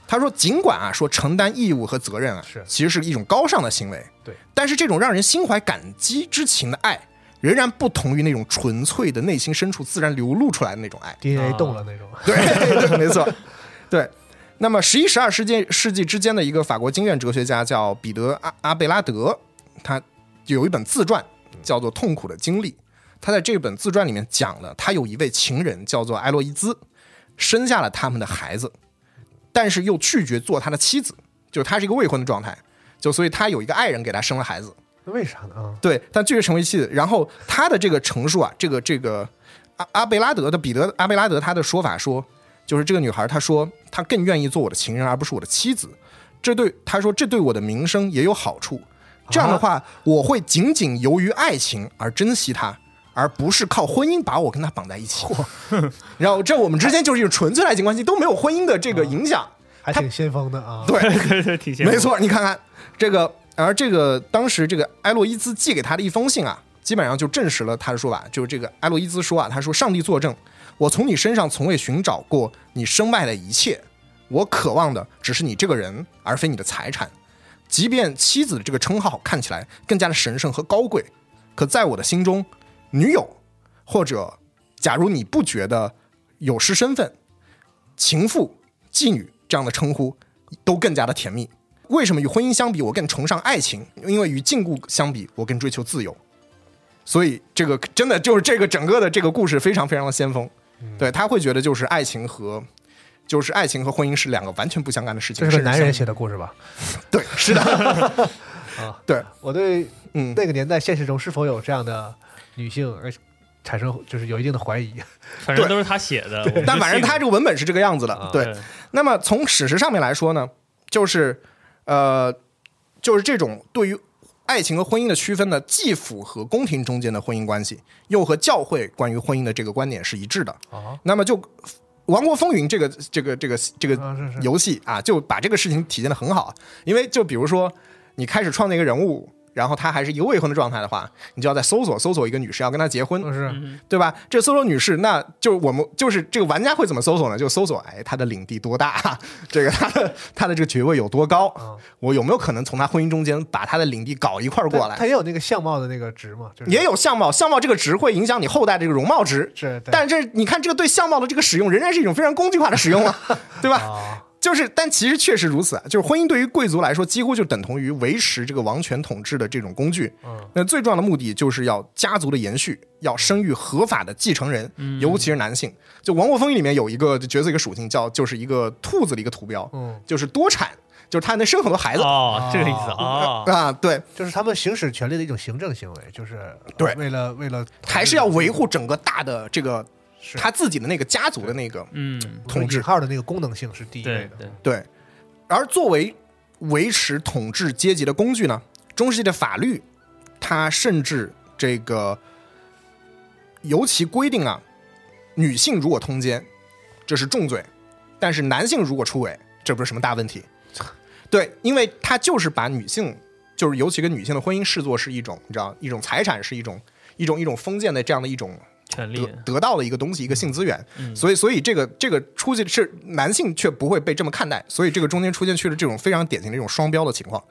Speaker 5: 他说，尽管啊说承担义务和责任啊，
Speaker 3: 是
Speaker 5: 其实是一种高尚的行为，
Speaker 3: 对，
Speaker 5: 但是这种让人心怀感激之情的爱，仍然不同于那种纯粹的内心深处自然流露出来的那种爱。
Speaker 3: DNA
Speaker 4: 啊
Speaker 3: 动了那种。
Speaker 5: 对，对，没错，对。那么十一、十二世纪世纪之间的一个法国经验哲学家叫彼得阿阿贝拉德，他有一本自传叫做《痛苦的经历》。他在这本自传里面讲了，他有一位情人叫做埃洛伊兹，生下了他们的孩子，但是又拒绝做他的妻子，就是他是一个未婚的状态，就所以他有一个爱人给他生了孩子，
Speaker 3: 那为啥呢？啊，
Speaker 5: 对，但拒绝成为妻子。然后他的这个陈述啊，这个这个阿阿贝拉德的彼得阿贝拉德他的说法说，就是这个女孩她说她更愿意做我的情人，而不是我的妻子。这对她说这对我的名声也有好处。这样的话，我会仅仅由于爱情而珍惜她，而不是靠婚姻把我跟她绑在一起。然后这我们之间就是一种纯粹的爱情关系，都没有婚姻的这个影响。
Speaker 3: 还挺先锋的啊。
Speaker 5: 对，
Speaker 4: 对对，挺羡慕
Speaker 5: 没，错，你看看这个，而这个当时这个埃洛伊兹寄给他的一封信啊，基本上就证实了他的说法。就是这个埃洛伊兹说啊，他说：“上帝作证，我从你身上从未寻找过你身外的一切，我渴望的只是你这个人，而非你的财产。即便妻子的这个称号看起来更加的神圣和高贵，可在我的心中，女友或者假如你不觉得有失身份，情妇、妓女这样的称呼都更加的甜蜜。为什么与婚姻相比，我更崇尚爱情？因为与禁锢相比，我更追求自由。所以这个真的就是这个整个的这个故事非常非常的先锋。对他会觉得就是爱情和就是爱情和婚姻是两个完全不相干的事情。
Speaker 3: 这是个男人写的故事吧？
Speaker 5: 对，是的，
Speaker 3: 啊，
Speaker 5: 对，
Speaker 3: 我对
Speaker 5: 嗯，
Speaker 3: 那个年代现实中是否有这样的女性，而产生就是有一定的怀疑。
Speaker 4: 反正都是他写的。
Speaker 5: 但反正他这个文本是这个样子的
Speaker 3: 啊。
Speaker 5: 对，那么从史实上面来说呢，就是呃，就是这种对于爱情和婚姻的区分呢，既符合宫廷中间的婚姻关系，又和教会关于婚姻的这个观点是一致的。
Speaker 3: 啊
Speaker 5: 那么就《王国风云》这个这个这个这个游戏啊，就把这个事情体现的很好。因为就比如说，你开始创建一个人物，然后他还是一个未婚的状态的话，你就要在搜索搜索一个女士，要跟她结婚，
Speaker 3: 是
Speaker 4: 嗯
Speaker 5: 对吧？这搜索女士，那就我们就是这个玩家会怎么搜索呢？就搜索，哎，她的领地多大？这个她的她的这个爵位有多高？
Speaker 3: 啊，
Speaker 5: 我有没有可能从她婚姻中间把她的领地搞一块儿过
Speaker 3: 他
Speaker 5: 来？
Speaker 3: 也有那个相貌的那个值嘛，就是
Speaker 5: 也有相貌，相貌这个值会影响你后代这个容貌值。
Speaker 3: 是，对
Speaker 5: 但是你看，这个对相貌的这个使用仍然是一种非常工具化的使用啊，对吧？
Speaker 3: 啊，
Speaker 5: 就是，但其实确实如此啊。就是婚姻对于贵族来说，几乎就等同于维持这个王权统治的这种工具。
Speaker 3: 嗯，
Speaker 5: 那最重要的目的就是要家族的延续，要生育合法的继承人，尤其是男性。就《王国风云》里面有一个角色一个属性叫，就是一个兔子的一个图标，
Speaker 3: 嗯
Speaker 5: 就是多产，就是他能生很多孩子。
Speaker 4: 哦，这个意思啊。
Speaker 5: 啊，对，
Speaker 3: 就是他们行使权力的一种行政行为，就是呃
Speaker 5: 对
Speaker 3: 为了为了
Speaker 5: 还是要维护整个大的这个
Speaker 3: 是
Speaker 5: 他自己的那个家族的那个
Speaker 4: 嗯，
Speaker 5: 统治
Speaker 3: 号的那个功能性是第一位的。
Speaker 4: 对，
Speaker 5: 对，而作为维持统治阶级的工具呢，中世纪的法律，它甚至这个尤其规定啊，女性如果通奸，这是重罪，但是男性如果出轨，这不是什么大问题。对，因为他就是把女性，就是尤其跟女性的婚姻视作是一种，你知道，一种财产，是一种一种一种封建的这样的一种得得到了一个东西，一个性资源，
Speaker 4: 嗯
Speaker 5: 所以所以这个这个出现是男性却不会被这么看待，所以这个中间出现去了这种非常典型的一种双标的情况。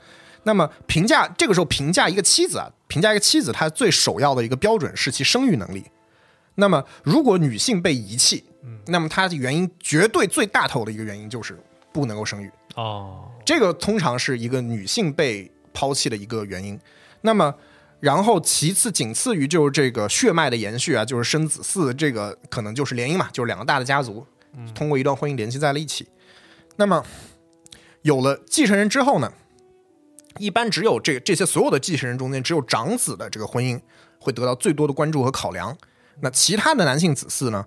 Speaker 5: 那么评价这个时候评价一个妻子啊，评价一个妻子，她最首要的一个标准是其生育能力。那么如果女性被遗弃，那么它的原因绝对最大头的一个原因就是不能够生育。
Speaker 4: 哦，
Speaker 5: 这个通常是一个女性被抛弃的一个原因。那么，然后其次仅次于就是这个血脉的延续啊，就是生子嗣，这个可能就是联姻嘛，就是两个大的家族通过一段婚姻联系在了一起。那么有了继承人之后呢，一般只有这这些所有的继承人中间，只有长子的这个婚姻会得到最多的关注和考量。那其他的男性子嗣呢，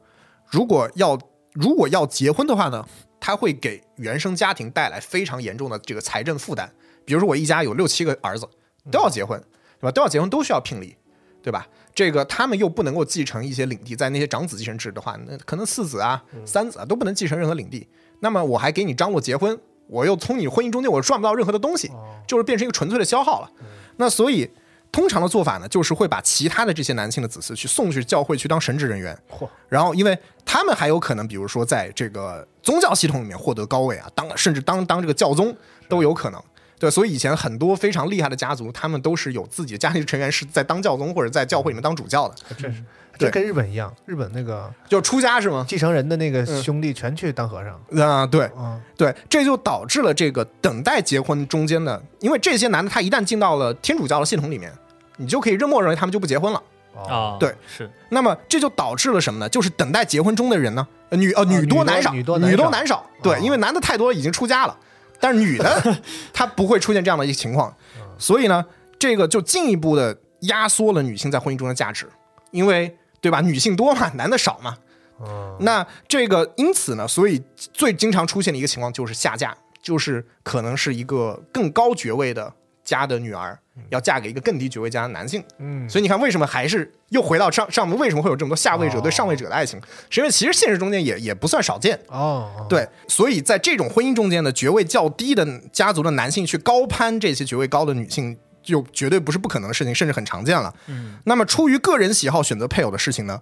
Speaker 5: 如果要如果要结婚的话呢，他会给原生家庭带来非常严重的这个财政负担。比如说我一家有六七个儿子，都要结婚，对吧？都要结婚，都需要聘礼，对吧？这个他们又不能够继承一些领地，在那些长子继承制的话，那可能四子啊、三子啊都不能继承任何领地。那么我还给你张罗结婚，我又从你婚姻中间我赚不到任何的东西，就是变成一个纯粹的消耗了。那所以通常的做法呢，就是会把其他的这些男性的子嗣去送去教会去当神职人员，
Speaker 3: 嚯，
Speaker 5: 然后因为他们还有可能，比如说在这个宗教系统里面获得高位啊，当甚至当当这个教宗都有可能。对，所以以前很多非常厉害的家族，他们都是有自己的家庭成员是在当教宗或者在教会里面当主教的，
Speaker 3: 还真是，这跟日本一样，日本那个
Speaker 5: 就出家是吗？
Speaker 3: 继承人的那个
Speaker 5: 嗯
Speaker 3: 兄弟全去当和尚。
Speaker 5: 啊、对
Speaker 3: 嗯，
Speaker 5: 对，这就导致了这个等待结婚中间的，因为这些男的他一旦进到了天主教的系统里面，你就可以认默认为他们就不结婚了。
Speaker 4: 啊，
Speaker 5: 对，
Speaker 4: 是
Speaker 5: 那么这就导致了什么呢？就是等待结婚中的人呢，呃女呃女多男少，
Speaker 3: 女多男少。
Speaker 5: 对，
Speaker 3: 哦
Speaker 5: 因为男的太多了，已经出家了，但是女的 她不会出现这样的一个情况，所以呢，这个就进一步的压缩了女性在婚姻中的价值，因为对吧？女性多嘛，男的少嘛。
Speaker 3: 嗯
Speaker 5: 那这个因此呢，所以最经常出现的一个情况就是下嫁，就是可能是一个更高爵位的家的女儿要嫁给一个更低爵位家的男性。
Speaker 3: 嗯，
Speaker 5: 所以你看，为什么还是又回到上上面？为什么会有这么多下位者对上位者的爱情？是因为其实现实中间也也不算少见。
Speaker 3: 哦，哦，
Speaker 5: 对，所以在这种婚姻中间的，爵位较低的家族的男性去高攀这些爵位高的女性，就绝对不是不可能的事情，甚至很常见了。
Speaker 4: 嗯，
Speaker 5: 那么出于个人喜好选择配偶的事情呢，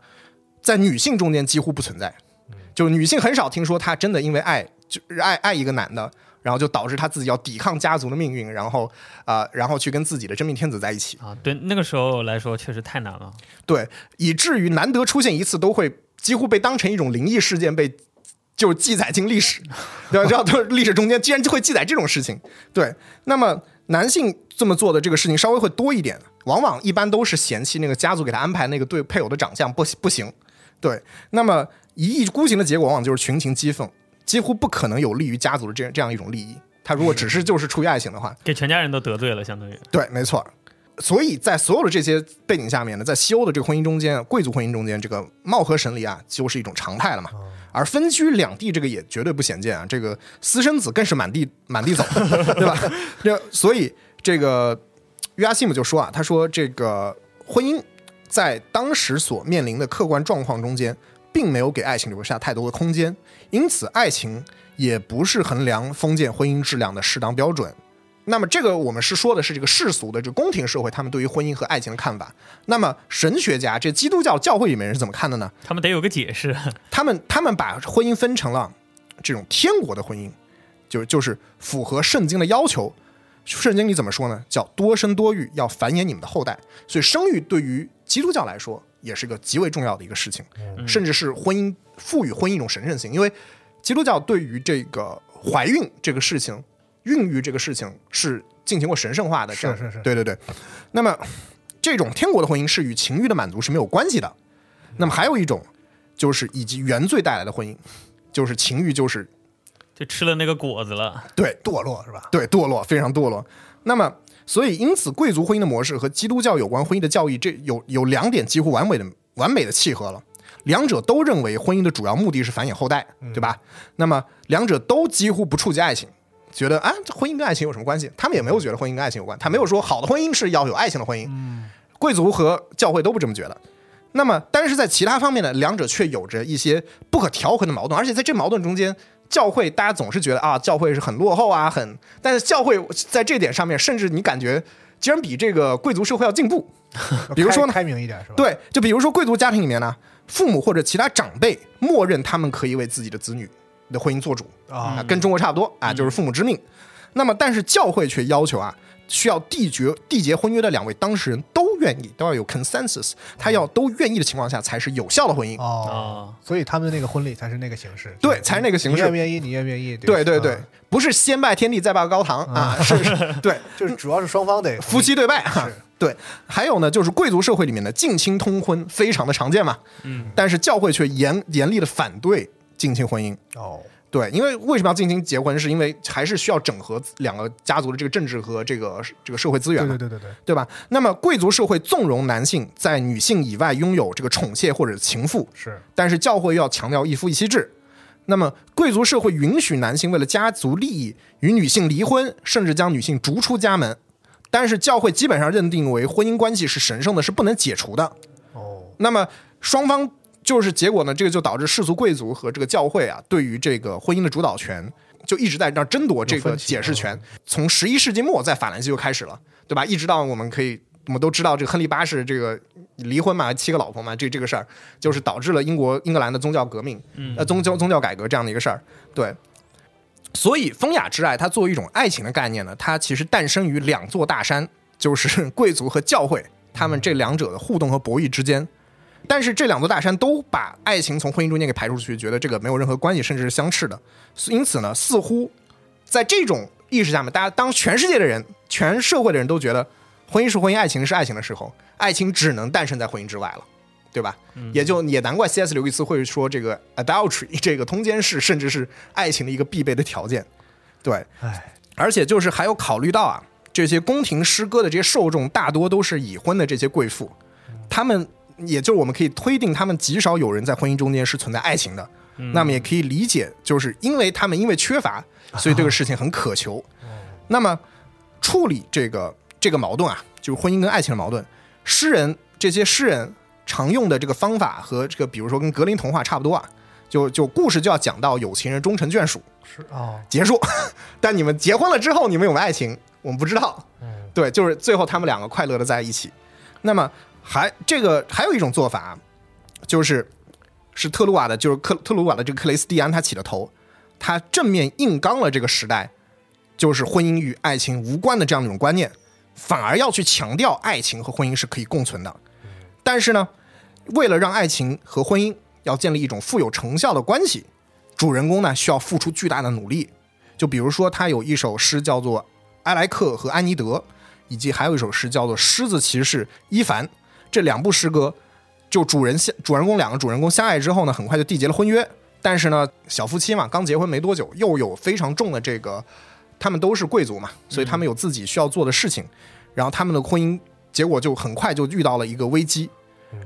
Speaker 5: 在女性中间几乎不存在，就是女性很少听说她真的因为爱就爱爱一个男的，然后就导致他自己要抵抗家族的命运，然后啊、呃然后去跟自己的真命天子在一起。
Speaker 4: 啊，对，那个时候来说确实太难了。
Speaker 5: 对，以至于难得出现一次，都会几乎被当成一种灵异事件被就记载进历史，对吧？知道都是历史中间竟然就会记载这种事情。对，那么男性这么做的这个事情稍微会多一点，往往一般都是嫌弃那个家族给他安排那个对配偶的长相不不行。对，那么一意孤行的结果往往就是群情激愤，几乎不可能有利于家族的这样这样一种利益。他如果只是就是出于爱情的话，
Speaker 4: 给全家人都得罪了，相当于
Speaker 5: 对，没错。所以在所有的这些背景下面呢，在西欧的这个婚姻中间，贵族婚姻中间，这个貌合神离啊，就是一种常态了嘛。而分居两地，这个也绝对不鲜见啊。这个私生子更是满地满地走，对吧？这所以这个约阿西姆就说啊，他说这个婚姻在当时所面临的客观状况中间，并没有给爱情留下太多的空间，因此爱情也不是衡量封建婚姻质量的适当标准。那么这个我们是说的是这个世俗的这个宫廷社会，他们对于婚姻和爱情的看法。那么神学家，这基督教教会里面人是怎么看的呢？
Speaker 4: 他们得有个解释。
Speaker 5: 他们他们把婚姻分成了这种天国的婚姻，就就是符合圣经的要求。圣经里怎么说呢？叫多生多育，要繁衍你们的后代。所以生育对于基督教来说也是个极为重要的一个事情，甚至是婚姻赋予婚姻一种神圣性。因为基督教对于这个怀孕这个事情、孕育这个事情是进行过神圣化的，这样
Speaker 3: 是是是
Speaker 5: 对对对。那么这种天国的婚姻是与情欲的满足是没有关系的。那么还有一种就是以及原罪带来的婚姻，就是情欲就是
Speaker 4: 就吃了那个果子了。
Speaker 5: 对
Speaker 3: 堕落是吧？
Speaker 5: 对，堕落非常堕落。那么，所以因此，贵族婚姻的模式和基督教有关婚姻的教义，这有有两点几乎完美的完美的契合了。两者都认为婚姻的主要目的是繁衍后代，对吧？那么两者都几乎不触及爱情，觉得啊，这婚姻跟爱情有什么关系？他们也没有觉得婚姻跟爱情有关，他没有说好的婚姻是要有爱情的婚姻。贵族和教会都不这么觉得。那么，但是在其他方面呢，两者却有着一些不可调和的矛盾，而且在这矛盾中间，教会大家总是觉得啊，教会是很落后啊，很，但是教会在这点上面，甚至你感觉竟然比这个贵族社会要进步。比如说呢
Speaker 3: 开开明一点是吧？，
Speaker 5: 对，就比如说贵族家庭里面呢，父母或者其他长辈默认他们可以为自己的子女的婚姻做主
Speaker 3: 啊
Speaker 5: 跟中国差不多啊，就是父母之命。那么，但是教会却要求啊，需要缔结缔结婚约的两位当事人都愿意，都要有 consensus，他要都愿意的情况下才是有效的婚姻。
Speaker 3: 哦，
Speaker 4: 啊，
Speaker 3: 所以他们的那个婚礼才是那个形式，
Speaker 5: 对才是那个形式。
Speaker 3: 你愿不愿意？你愿不愿意？
Speaker 5: 对对对。
Speaker 3: 嗯，
Speaker 5: 不是先拜天地再拜高堂啊，是是，对，
Speaker 3: 就是主要是双方得
Speaker 5: 夫妻对拜啊。对，还有呢，就是贵族社会里面的近亲通婚非常的常见嘛，
Speaker 4: 嗯，
Speaker 5: 但是教会却严严厉的反对近亲婚姻。
Speaker 3: 哦，
Speaker 5: 对，因为为什么要进行结婚？是因为还是需要整合两个家族的这个政治和这个这个社会资源嘛，
Speaker 3: 对对对对对，
Speaker 5: 对吧？那么贵族社会纵容男性在女性以外拥有这个宠妾或者情妇，
Speaker 3: 是
Speaker 5: 但是教会又要强调一夫一妻制。那么贵族社会允许男性为了家族利益与女性离婚，甚至将女性逐出家门。但是教会基本上认定为婚姻关系是神圣的，是不能解除的。
Speaker 3: 哦，
Speaker 5: 那么双方就是结果呢，这个就导致世俗贵族和这个教会啊，对于这个婚姻的主导权就一直在那儿争夺这个解释权。从十一世纪末在法兰西就开始了，对吧？一直到我们可以。我们都知道，这个亨利八世这个离婚嘛，七个老婆嘛，这这个事儿，就是导致了英国英格兰的宗教革命，呃，宗教宗教改革这样的一个事儿。对，所以风雅之爱，它作为一种爱情的概念呢，它其实诞生于两座大山，就是 贵族和教会他们这两者的互动和博弈之间。但是这两座大山都把爱情从婚姻中间给排除出去，觉得这个没有任何关系，甚至是相斥的。因此呢，似乎在这种意识下面，大家当全世界的人、全社会的人都觉得婚姻是婚姻，爱情是爱情的时候，爱情只能诞生在婚姻之外了，对吧？也就也难怪 C.S. 刘易斯会说这个 adultery 这个通奸是甚至是爱情的一个必备的条件。对，
Speaker 3: 哎，
Speaker 5: 而且就是还有考虑到啊，这些宫廷诗歌的这些受众大多都是已婚的这些贵妇，他们也就是我们可以推定，他们极少有人在婚姻中间是存在爱情的。那么也可以理解，就是因为他们因为缺乏，所以这个事情很渴求。那么处理这个这个矛盾啊，就是婚姻跟爱情的矛盾，诗人这些诗人常用的这个方法和这个，比如说跟格林童话差不多啊，就就故事就要讲到有情人终成眷属，
Speaker 3: 是哦，
Speaker 5: 结束。但你们结婚了之后，你们有没有爱情，我们不知道。
Speaker 3: 嗯，
Speaker 5: 对，就是最后他们两个快乐的在一起。那么还这个还有一种做法，就是是特鲁瓦的，就是克特鲁瓦的这个克雷斯蒂安他起的头，他正面硬刚了这个时代，就是婚姻与爱情无关的这样一种观念，反而要去强调爱情和婚姻是可以共存的。但是呢，为了让爱情和婚姻要建立一种富有成效的关系，主人公呢需要付出巨大的努力。就比如说，他有一首诗叫做《埃莱克和安妮德》，以及还有一首诗叫做《狮子骑士伊凡》。这两部诗歌，就主人相主人公两个主人公相爱之后呢，很快就缔结了婚约。但是呢，小夫妻嘛，刚结婚没多久，又有非常重的这个，他们都是贵族嘛，所以他们有自己需要做的事情。然后他们的婚姻结果就很快就遇到了一个危机，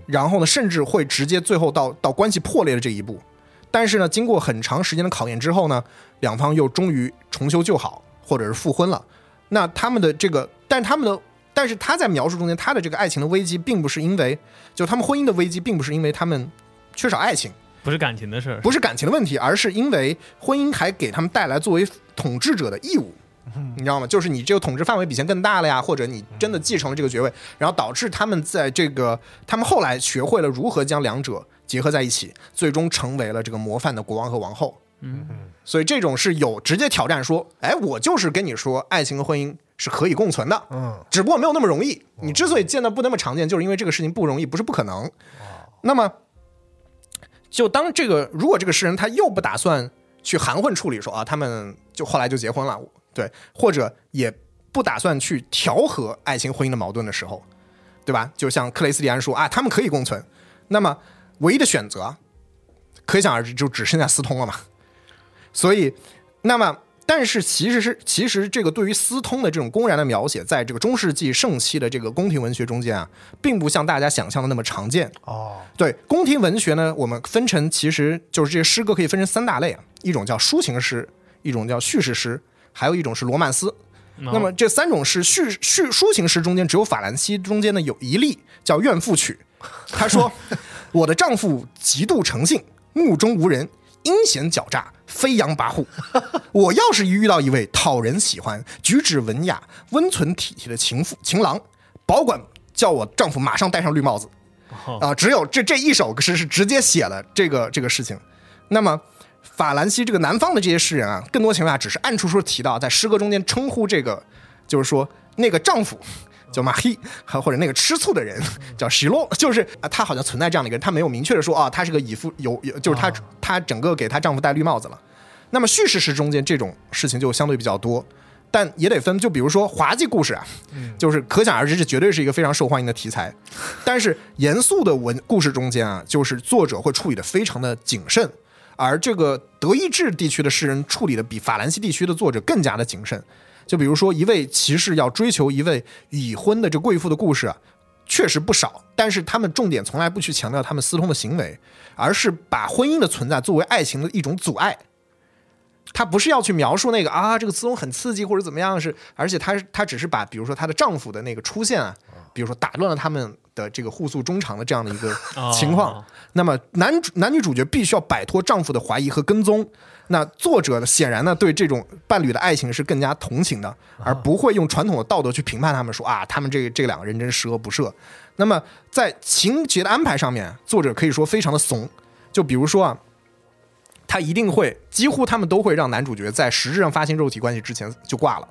Speaker 5: 然后呢，甚至会直接最后到到关系破裂的这一步。但是呢，经过很长时间的考验之后呢，两方又终于重修旧好，或者是复婚了。那他们的这个，但他们的，但是他在描述中间，他的这个爱情的危机，并不是因为，就他们婚姻的危机，并不是因为他们缺少爱情，
Speaker 4: 不是感情的事儿，
Speaker 5: 不是感情的问题，而是因为婚姻还给他们带来作为统治者的义务。你知道吗？就是你这个统治范围比以前更大了呀，或者你真的继承了这个爵位，然后导致他们在这个，他们后来学会了如何将两者结合在一起，最终成为了这个模范的国王和王后。
Speaker 4: 嗯，
Speaker 5: 所以这种是有直接挑战说，哎，我就是跟你说，爱情和婚姻是可以共存的，
Speaker 3: 嗯，
Speaker 5: 只不过没有那么容易。你之所以见到不那么常见，就是因为这个事情不容易，不是不可能。那么，就当这个如果这个诗人他又不打算去含混处理说啊，他们就后来就结婚了，对，或者也不打算去调和爱情婚姻的矛盾的时候，对吧？就像克雷斯蒂安说啊，他们可以共存，那么唯一的选择，可想而知，就只剩下私通了嘛。所以，那么。但是其实是，其实这个对于私通的这种公然的描写，在这个中世纪盛期的这个宫廷文学中间啊，并不像大家想象的那么常见。
Speaker 3: 哦，
Speaker 5: 对，宫廷文学呢，我们分成其实就是这些诗歌可以分成三大类啊，一种叫抒情诗，一种叫叙事诗，还有一种是罗曼斯。那么这三种诗，叙叙抒情诗中间只有法兰西中间呢有一例叫《怨妇曲》，他说：“ 我的丈夫极度诚信，目中无人，阴险狡诈。”飞扬跋扈，我要是遇到一位讨人喜欢、举止文雅、温存体贴的情妇、情郎，保管叫我丈夫马上戴上绿帽子。啊，只有这这一首诗是直接写了这个这个事情。那么，法兰西这个南方的这些诗人啊，更多情况下只是暗处处提到，在诗歌中间称呼这个，就是说那个丈夫。叫马黑，还或者那个吃醋的人叫希洛，就是啊，他好像存在这样的一个人，他没有明确的说啊，他是个以夫有有，就是他他整个给她丈夫戴绿帽子了。那么叙事诗中间这种事情就相对比较多，但也得分，就比如说滑稽故事啊，就是可想而知，这绝对是一个非常受欢迎的题材。但是严肃的文故事中间啊，就是作者会处理的非常的谨慎，而这个德意志地区的诗人处理的比法兰西地区的作者更加的谨慎。就比如说，一位骑士要追求一位已婚的这贵妇的故事啊，确实不少。但是他们重点从来不去强调他们私通的行为，而是把婚姻的存在作为爱情的一种阻碍。他不是要去描述那个啊，这个私通很刺激或者怎么样是，而且他他只是把比如说她的丈夫的那个出现啊，比如说打乱了他们的这个互诉衷肠的这样的一个情况。那么男主男女主角必须要摆脱丈夫的怀疑和跟踪。那作者呢？显然呢，对这种伴侣的爱情是更加同情的，而不会用传统的道德去评判他们，说啊，他们这这两个人真是十恶不赦。那么在情节的安排上面，作者可以说非常的怂。就比如说啊，他一定会，几乎他们都会让男主角在实质上发生肉体关系之前就挂了，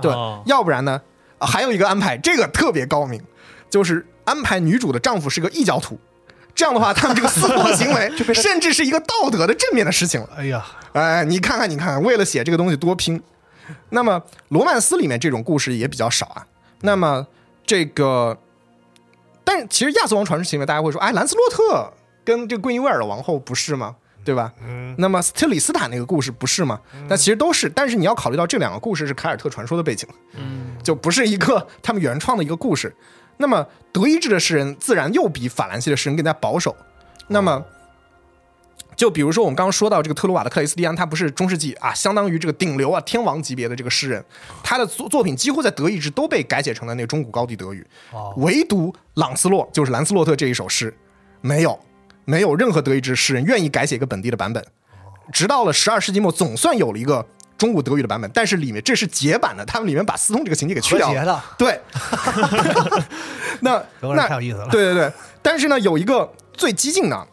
Speaker 5: 对，要不然呢，还有一个安排，这个特别高明，就是安排女主的丈夫是个异教徒。这样的话，他们这个私通行为 甚至是一个道德的正面的事情了。
Speaker 3: 哎呀，
Speaker 5: 哎，你看看，你看看，为了写这个东西多拼。那么罗曼斯里面这种故事也比较少啊。那么这个，但其实亚瑟王传说行为，大家会说，哎，兰斯洛特跟这个桂因威尔的王后不是吗？对吧？嗯。那么斯特里斯坦那个故事不是吗？那其实都是，但是你要考虑到这两个故事是凯尔特传说的背景，嗯，就不是一个他们原创的一个故事。那么德意志的诗人自然又比法兰西的诗人更加保守。那么，就比如说我们刚刚说到这个特鲁瓦的克雷斯蒂安，他不是中世纪啊，相当于这个顶流啊天王级别的这个诗人，他的作作品几乎在德意志都被改写成了那个中古高地德语。唯独朗斯洛就是兰斯洛特这一首诗，没有没有任何德意志诗人愿意改写一个本地的版本。直到了十二世纪末，总算有了一个。中古德语的版本，但是里面这是解版的，他们里面把私通这个情节给去掉了。对，那那
Speaker 3: 太有意思了。
Speaker 5: 对对对，但是呢，有一个最激进的，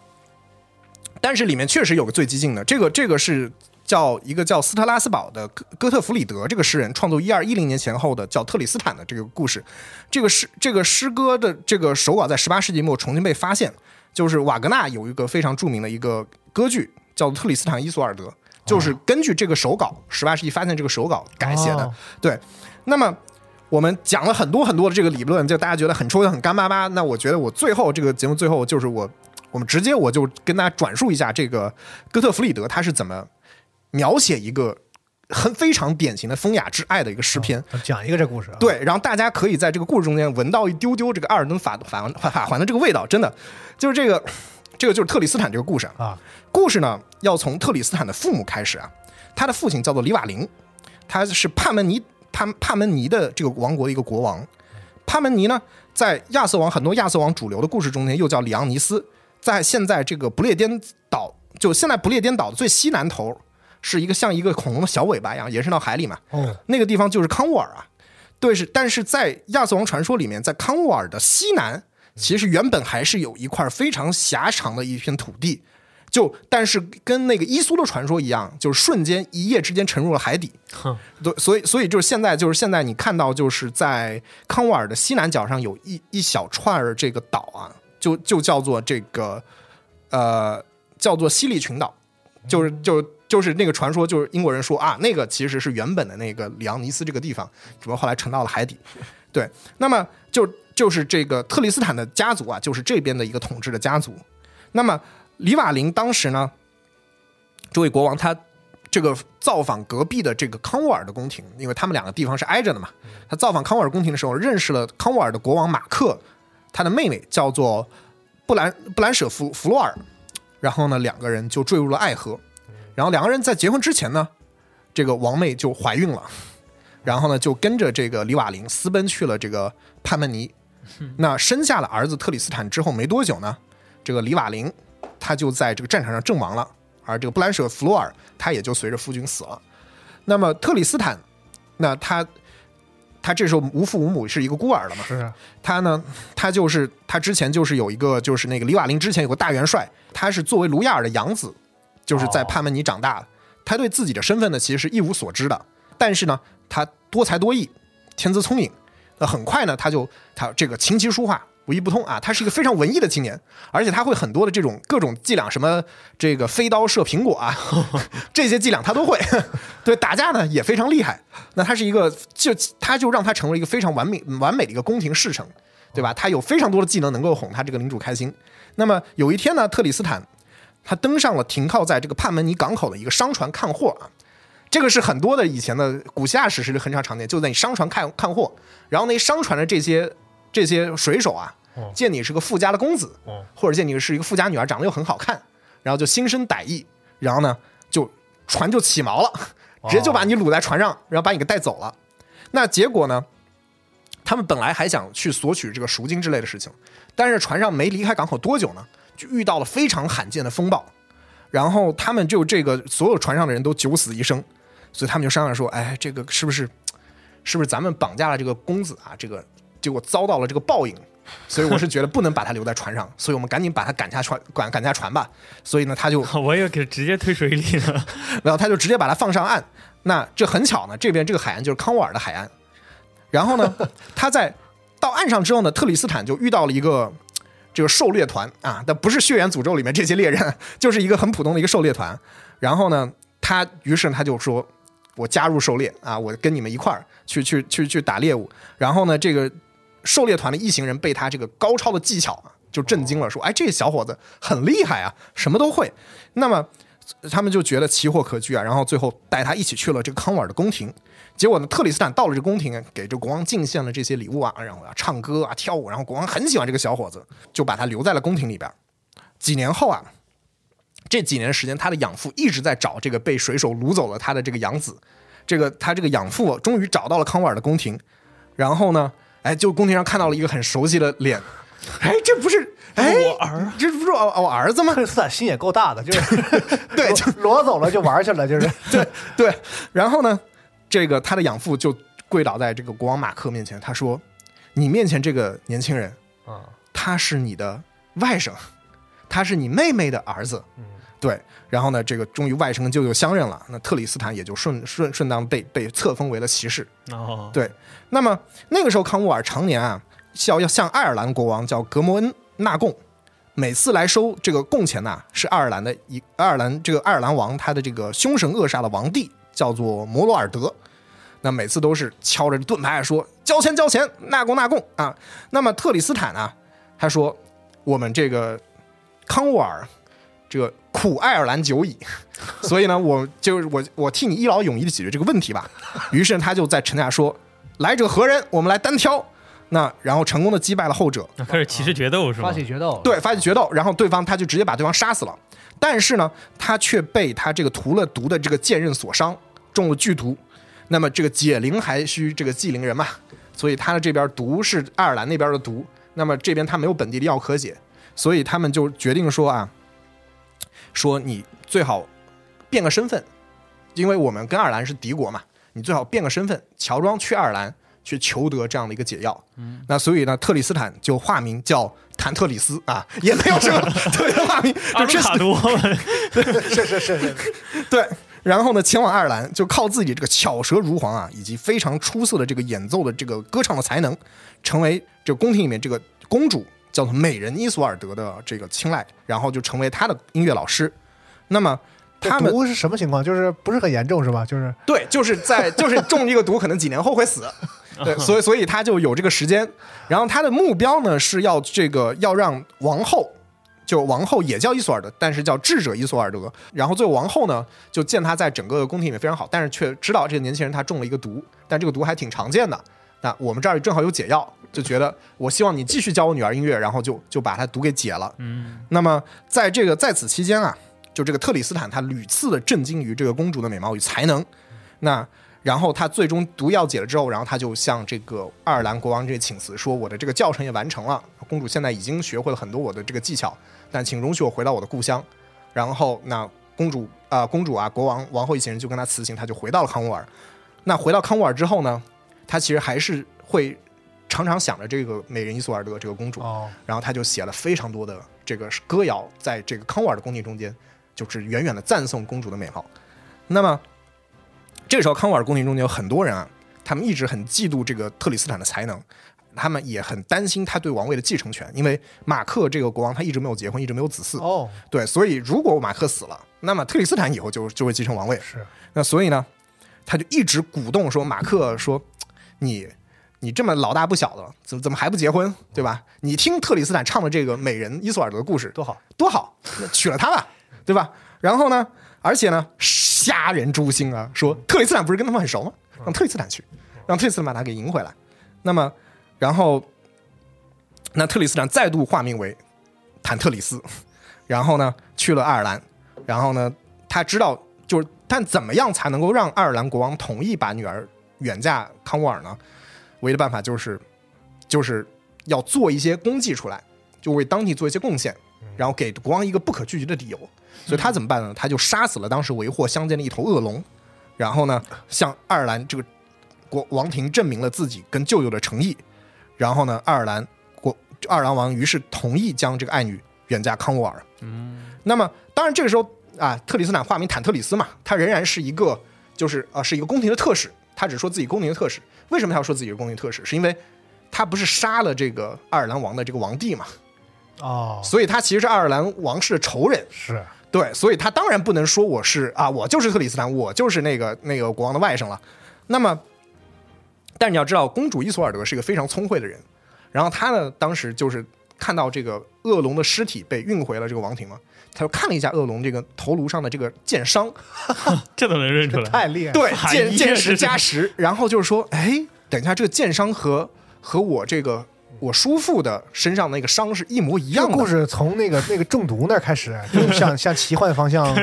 Speaker 5: 但是里面确实有个最激进的，这个这个是叫一个叫斯特拉斯堡的哥哥特弗里德这个诗人创作一二一零年前后的叫特里斯坦的这个故事。这个诗这个诗歌的这个手稿在十八世纪末重新被发现，就是瓦格纳有一个非常著名的一个歌剧叫《特里斯坦伊索尔德》。就是根据这个手稿，十八世纪发现这个手稿改写的。对，那么我们讲了很多很多的这个理论，就大家觉得很抽象、很干巴巴。那我觉得我最后这个节目最后就是我，我们直接我就跟大家转述一下这个哥特弗里德他是怎么描写一个很非常典型的风雅之爱的一个诗篇，
Speaker 3: 讲一个这故事。
Speaker 5: 对，然后大家可以在这个故事中间闻到一丢丢这个阿尔登法法法环的这个味道，真的就是这个。这个就是特里斯坦这个故事
Speaker 3: 啊。
Speaker 5: 故事呢，要从特里斯坦的父母开始啊。他的父亲叫做李瓦林，他是帕门尼帕帕门尼的这个王国的一个国王。帕门尼呢，在亚瑟王很多亚瑟王主流的故事中间又叫里昂尼斯。在现在这个不列颠岛，就现在不列颠岛的最西南头，是一个像一个恐龙的小尾巴一样延伸到海里嘛。
Speaker 3: 哦，
Speaker 5: 那个地方就是康沃尔啊。对，是，但是在亚瑟王传说里面，在康沃尔的西南。其实原本还是有一块非常狭长的一片土地，就但是跟那个伊苏的传说一样，就是瞬间一夜之间沉入了海底。对，所以所以就是现在就是现在你看到就是在康沃尔的西南角上有一一小串儿这个岛啊，就就叫做这个呃叫做西利群岛，就是就就是那个传说，就是英国人说啊，那个其实是原本的那个里昂尼斯这个地方，只不过后来沉到了海底。对，那么就就是这个特里斯坦的家族啊，就是这边的一个统治的家族。那么李瓦林当时呢，这位国王他这个造访隔壁的这个康沃尔的宫廷，因为他们两个地方是挨着的嘛。他造访康沃尔宫廷的时候，认识了康沃尔的国王马克，他的妹妹叫做布兰布兰舍弗弗洛尔，然后呢，两个人就坠入了爱河。然后两个人在结婚之前呢，这个王妹就怀孕了，然后呢，就跟着这个李瓦林私奔去了这个潘曼尼。那生下了儿子特里斯坦之后没多久呢，这个里瓦林他就在这个战场上阵亡了，而这个布兰舍弗洛尔他也就随着夫君死了。那么特里斯坦，那他他这时候无父无母，是一个孤儿了嘛？
Speaker 3: 是啊
Speaker 5: 他呢，他就是他之前就是有一个就是那个里瓦林之前有个大元帅，他是作为卢亚尔的养子，就是在
Speaker 3: 哦
Speaker 5: 帕门尼长大的。他对自己的身份呢，其实是一无所知的。但是呢，他多才多艺，天资聪颖。那很快呢，他就他这个琴棋书画无一不通啊，他是一个非常文艺的青年，而且他会很多的这种各种伎俩，什么这个飞刀射苹果啊，这些伎俩他都会。对，打架呢也非常厉害。那他是一个，就他就让他成为一个非常完美完美的一个宫廷侍臣，对吧？他有非常多的技能能够哄他这个领主开心。那么有一天呢，特里斯坦他登上了停靠在这个帕门尼港口的一个商船看货啊。这个是很多的以前的古希腊史诗里很常常见，就在你商船看看货，然后那商船的这些这些水手啊，见你是个富家的公子，或者见你是一个富家女儿，长得又很好看，然后就心生歹意，然后呢就船就起锚了，直接就把你掳在船上，然后把你给带走了。那结果呢？他们本来还想去索取这个赎金之类的事情，但是船上没离开港口多久呢，就遇到了非常罕见的风暴，然后他们就这个所有船上的人都九死一生，所以他们就商量说，哎，这个是不是是不是咱们绑架了这个公子啊？这个结果遭到了这个报应，所以我是觉得不能把他留在船上，所以我们赶紧把他赶下船，赶赶下船吧。所以呢，他就
Speaker 4: 我也给直接推水里了。
Speaker 5: 然后他就直接把他放上岸。那这很巧呢，这边这个海岸就是康沃尔的海岸。然后呢，他在到岸上之后呢，特里斯坦就遇到了一个这个狩猎团啊，但不是血缘诅咒里面这些猎人，就是一个很普通的一个狩猎团。然后呢，他于是他就说：“我加入狩猎啊，我跟你们一块儿去去去去打猎物。”然后呢，这个狩猎团的一行人被他这个高超的技巧啊，就震惊了，说：“哎，这小伙子很厉害啊，什么都会。”那么他们就觉得奇货可居啊，然后最后带他一起去了这个康沃尔的宫廷。结果呢，特里斯坦到了这宫廷，给这国王进献了这些礼物啊，然后啊唱歌啊跳舞，然后国王很喜欢这个小伙子，就把他留在了宫廷里边。几年后啊，这几年时间，他的养父一直在找这个被水手掳走了他的这个养子。这个他这个养父终于找到了康沃尔的宫廷，然后呢，哎，就宫廷上看到了一个很熟悉的脸，哎，这不是哎
Speaker 4: 我儿，
Speaker 5: 这不是我我儿子吗
Speaker 3: 斯坦心也够大的，就是
Speaker 5: 对，就
Speaker 3: 裸走了就玩去了，就是
Speaker 5: 对对，然后呢，这个他的养父就跪倒在这个国王马克面前，他说：“你面前这个年轻人，
Speaker 3: 啊，
Speaker 5: 他是你的外甥，他是你妹妹的儿子。”对，然后呢，这个终于外甥跟舅舅相认了，那特里斯坦也就顺顺顺当被被册封为了骑士。
Speaker 4: 哦，
Speaker 5: 对，那么那个时候康沃尔常年啊，要要向爱尔兰国王叫格摩恩纳贡，每次来收这个贡钱呐、是爱尔兰的一爱尔兰这个爱尔兰王他的这个凶神恶煞的王帝叫做摩罗尔德。那每次都是敲着盾牌说交钱交钱，纳贡纳贡啊。那么特里斯坦啊，他说我们这个康沃尔这个苦爱尔兰久矣，所以呢，我就是我我替你一劳永逸的解决这个问题吧。于是他就在城下说：“来者何人？我们来单挑。”那然后成功的击败了后者，
Speaker 4: 那开始骑士决斗是吗？
Speaker 3: 发起决斗，，
Speaker 5: 对，发起决斗，然后对方他就直接把对方杀死了。但是呢，他却被他这个涂了毒的这个剑刃所伤，中了剧毒。那么这个解铃还需这个系铃人嘛，所以他的这边毒是爱尔兰那边的毒，那么这边他没有本地的药可解，所以他们就决定说啊，说你最好变个身份，因为我们跟爱尔兰是敌国嘛，你最好变个身份，乔装去爱尔兰去求得这样的一个解药。嗯，那所以呢，特里斯坦就化名叫 坦特里斯啊，也没有什么特别的化名，
Speaker 4: 阿
Speaker 5: 就
Speaker 4: 鲁卡多，
Speaker 3: 是是是是，
Speaker 5: 对，然后呢，前往爱尔兰，就靠自己这个巧舌如簧啊，以及非常出色的这个演奏的这个歌唱的才能，成为这个宫廷里面这个公主叫做美人伊索尔德的这个青睐，然后就成为他的音乐老师。那么他们
Speaker 3: 毒是什么情况？就是不是很严重是吧？就是
Speaker 5: 对，就是在就是中这个毒，可能几年后会死。对，所以所以他就有这个时间。然后他的目标呢是要这个要让王后，就王后也叫伊索尔德，但是叫智者伊索尔德。然后最后王后呢就见他在整个宫廷里面非常好，但是却知道这个年轻人他中了一个毒，但这个毒还挺常见的。那我们这儿正好有解药，就觉得我希望你继续教我女儿音乐，然后就就把它毒给解了。
Speaker 4: 嗯，
Speaker 5: 那么在这个在此期间啊，就这个特里斯坦他屡次的震惊于这个公主的美貌与才能，那然后他最终毒药解了之后，然后他就向这个爱尔兰国王这请辞，说我的这个教程也完成了，公主现在已经学会了很多我的这个技巧，但请容许我回到我的故乡。然后那公主啊、公主啊，国王、王后一行人就跟他辞行，他就回到了康沃尔。那回到康沃尔之后呢，他其实还是会常常想着这个美人伊索尔德这个公主，
Speaker 3: 哦，
Speaker 5: 然后他就写了非常多的这个歌谣，在这个康沃尔的宫廷中间，就是远远的赞颂公主的美貌。那么这个时候，康沃尔宫廷中间有很多人啊，他们一直很嫉妒这个特里斯坦的才能，他们也很担心他对王位的继承权，因为马克这个国王他一直没有结婚，一直没有子嗣，
Speaker 3: 哦，
Speaker 5: 对，所以如果马克死了，那么特里斯坦以后就就会继承王位。
Speaker 3: 是
Speaker 5: 那所以呢，他就一直鼓动说，马克说，你你这么老大不小的了，怎么怎么还不结婚，对吧？你听特里斯坦唱的这个美人伊索尔德的故事
Speaker 3: 多好，
Speaker 5: 多好，娶了她吧，对吧？然后呢，而且呢，瞎人诛心啊，说特里斯坦不是跟他们很熟吗？让特里斯坦去，让特里斯坦把他给迎回来。那么，然后那特里斯坦再度化名为坦特里斯，然后呢去了爱尔兰，然后呢他知道就是但怎么样才能够让爱尔兰国王同意把女儿远嫁康沃尔呢？唯一的办法就是就是要做一些功绩出来，就为当地做一些贡献，然后给国王一个不可拒绝的理由。所以他怎么办呢？他就杀死了当时为祸乡间的一头恶龙，然后呢向爱尔兰这个国王庭证明了自己跟舅舅的诚意，然后呢爱尔兰国爱尔兰王于是同意将这个爱女远嫁康沃尔。嗯，那么当然这个时候啊，特里斯坦化名坦特里斯嘛，他仍然是一个就是啊是一个宫廷的特使，他只说自己宫廷的特使。为什么他要说自己是宫廷特使？是因为他不是杀了这个爱尔兰王的这个王弟嘛，
Speaker 3: 哦，
Speaker 5: 所以他其实是爱尔兰王室的仇人。
Speaker 3: 是
Speaker 5: 对，所以他当然不能说我是啊，我就是特里斯坦，我就是那个那个国王的外甥了。那么，但你要知道，公主伊索尔德是一个非常聪慧的人，然后她呢，当时就是看到这个恶龙的尸体被运回了这个王庭嘛，他就看了一下恶龙这个头颅上的这个剑伤，
Speaker 4: 这都能认出来。
Speaker 3: 太厉害了，
Speaker 5: 对，
Speaker 4: 含义
Speaker 5: 见见识加实，然后就是说，哎，等一下，这个剑伤和和我这个我叔父的身上那个伤是一模一样的。
Speaker 3: 这个故事从那个那个中毒那儿开始，就向向奇幻方向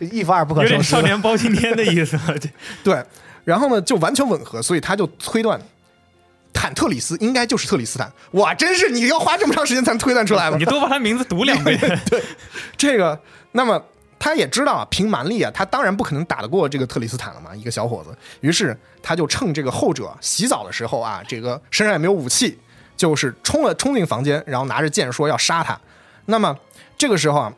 Speaker 3: 一发而不可收拾。
Speaker 4: 有点少。年包青天的意思，
Speaker 5: 对，然后呢就完全吻合，所以他就推断坦特里斯应该就是特里斯坦。哇，真是你要花这么长时间才能推断出来吗
Speaker 4: 你？多把他名字读两遍。
Speaker 5: 对这个，那么他也知道啊，凭蛮力啊，他当然不可能打得过这个特里斯坦了嘛，一个小伙子。于是他就趁这个后者洗澡的时候啊，这个身上也没有武器，就是冲了冲进房间，然后拿着剑说要杀他。那么这个时候啊，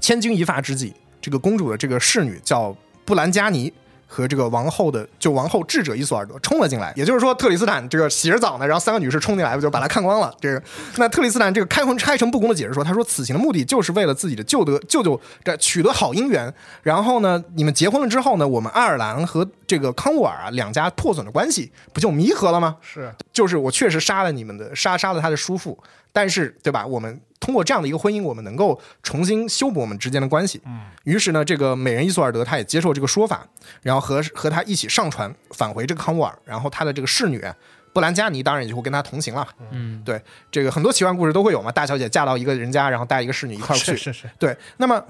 Speaker 5: 千钧一发之际，这个公主的这个侍女叫布兰加尼。和这个王后的就王后智者伊索尔德冲了进来，也就是说特里斯坦这个洗着澡呢，然后三个女士冲进来，不就把他看光了？这个那特里斯坦这个开魂开诚布公的解释说，他说此行的目的就是为了自己的舅得舅舅这取得好姻缘，然后呢，你们结婚了之后呢，我们爱尔兰和这个康沃尔啊两家破损的关系不就弥合了吗？
Speaker 3: 是
Speaker 5: 就是我确实杀了你们的杀杀了他的叔父，但是对吧？我们通过这样的一个婚姻，我们能够重新修补我们之间的关系。嗯，于是呢，这个美人伊索尔德他也接受这个说法，然后和和他一起上船返回这个康沃尔，然后他的这个侍女布兰加尼当然也就会跟他同行了。
Speaker 4: 嗯，
Speaker 5: 对，这个很多奇幻故事都会有嘛，大小姐嫁到一个人家，然后带一个侍女一块儿去。
Speaker 3: 是是是，
Speaker 5: 对，那么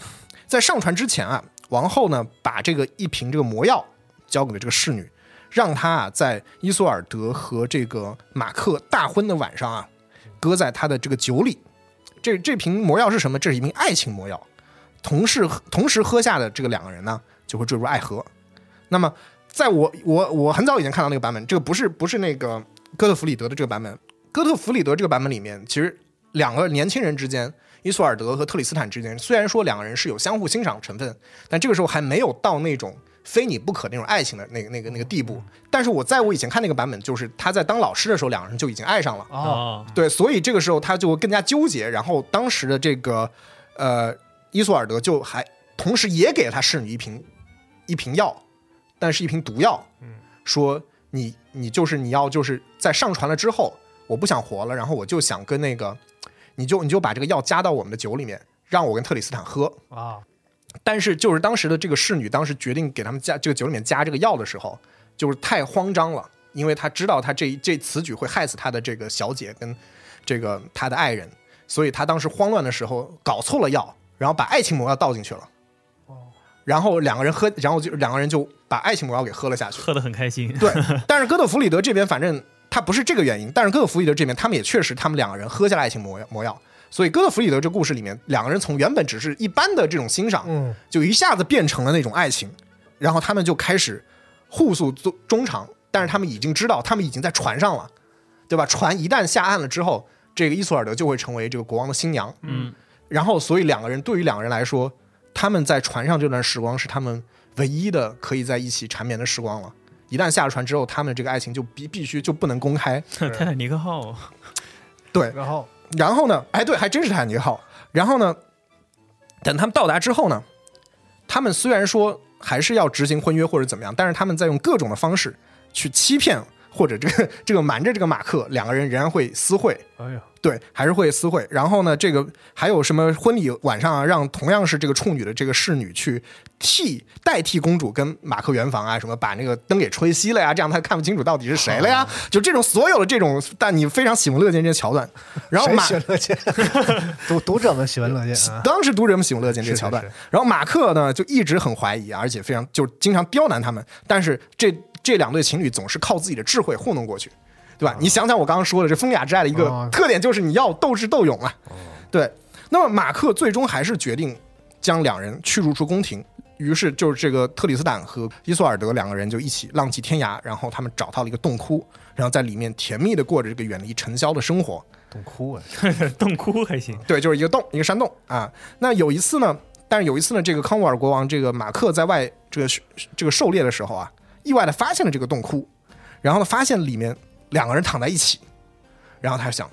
Speaker 5: 在上船之前啊，王后呢把这个一瓶这个魔药交给了这个侍女，让她啊在伊索尔德和这个马克大婚的晚上啊，搁在他的这个酒里。这这瓶魔药是什么？这是一瓶爱情魔药。同时同时喝下的这个两个人呢，就会坠入爱河。那么，在我我我很早以前看到那个版本，这个不是不是那个哥特弗里德的这个版本。哥特弗里德这个版本里面，其实两个年轻人之间，伊索尔德和特里斯坦之间，虽然说两个人是有相互欣赏成分，但这个时候还没有到那种非你不可那种爱情的那个那个那个地步。但是我在我以前看那个版本，就是他在当老师的时候，两个人就已经爱上了。
Speaker 3: 哦，
Speaker 4: 哦，
Speaker 5: 对，所以这个时候他就更加纠结。然后当时的这个呃伊索尔德就还同时也给了他侍女一瓶一瓶药，但是一瓶毒药，说你你就是你要就是在上船了之后，我不想活了，然后我就想跟那个，你就你就把这个药加到我们的酒里面，让我跟特里斯坦喝。
Speaker 3: 啊，
Speaker 5: 但是就是当时的这个侍女，当时决定给他们加这个酒里面加这个药的时候，就是太慌张了，因为她知道她这这此举会害死她的这个小姐跟这个她的爱人，所以她当时慌乱的时候搞错了药，然后把爱情魔药倒进去了。然后两个人喝，然后就两个人就把爱情魔药给喝了下去。
Speaker 4: 喝得很开心。
Speaker 5: 对，但是哥特弗里德这边反正他不是这个原因，但是哥特弗里德这边他们也确实他们两个人喝下了爱情魔药魔药，所以哥特弗里德这故事里面两个人从原本只是一般的这种欣赏，
Speaker 3: 嗯，
Speaker 5: 就一下子变成了那种爱情，然后他们就开始互诉衷衷肠，但是他们已经知道他们已经在船上了，对吧？船一旦下岸了之后，这个伊索尔德就会成为这个国王的新娘，
Speaker 4: 嗯，
Speaker 5: 然后所以两个人对于两个人来说，他们在船上这段时光是他们唯一的可以在一起缠绵的时光了。一旦下了船之后，他们这个爱情就必必须就不能公开。
Speaker 4: 泰坦尼克号，
Speaker 5: 对，
Speaker 3: 然后
Speaker 5: 然后呢？哎，对，还真是泰坦尼克号。然后呢？等他们到达之后呢？他们虽然说还是要执行婚约或者怎么样，但是他们在用各种的方式去欺骗或者这个这个瞒着这个马克，两个人仍然会私会。
Speaker 3: 哎呀，
Speaker 5: 对，还是会私会。然后呢，这个还有什么婚礼晚上啊，让同样是这个处女的这个侍女去替代替公主跟马克圆房啊，什么把那个灯给吹熄了呀，这样他看不清楚到底是谁了呀。就这种所有的这种，但你非常喜闻乐见这些桥段。然后马
Speaker 3: 喜闻乐见？读读者们喜闻乐见啊，
Speaker 5: 当时读者们喜闻乐见这个桥段
Speaker 3: 是是是。
Speaker 5: 然后马克呢就一直很怀疑，而且非常就经常刁难他们。但是这这两对情侣总是靠自己的智慧糊弄过去，对吧？你想想我刚刚说的这风雅之爱的一个
Speaker 3: 哦
Speaker 5: 特点，就是你要斗智斗勇啊。对，那么马克最终还是决定将两人驱逐出宫廷。于是就是这个特里斯坦和伊索尔德两个人就一起浪迹天涯，然后他们找到了一个洞窟，然后在里面甜蜜的过着这个远离尘嚣的生活。
Speaker 3: 洞窟啊！
Speaker 4: 洞窟还行。
Speaker 5: 对，就是一个洞，一个山洞啊。那有一次呢，但是有一次呢，这个康沃尔国王这个马克在外这个这个狩猎的时候啊，意外的发现了这个洞窟，然后呢，发现里面两个人躺在一起，然后他想，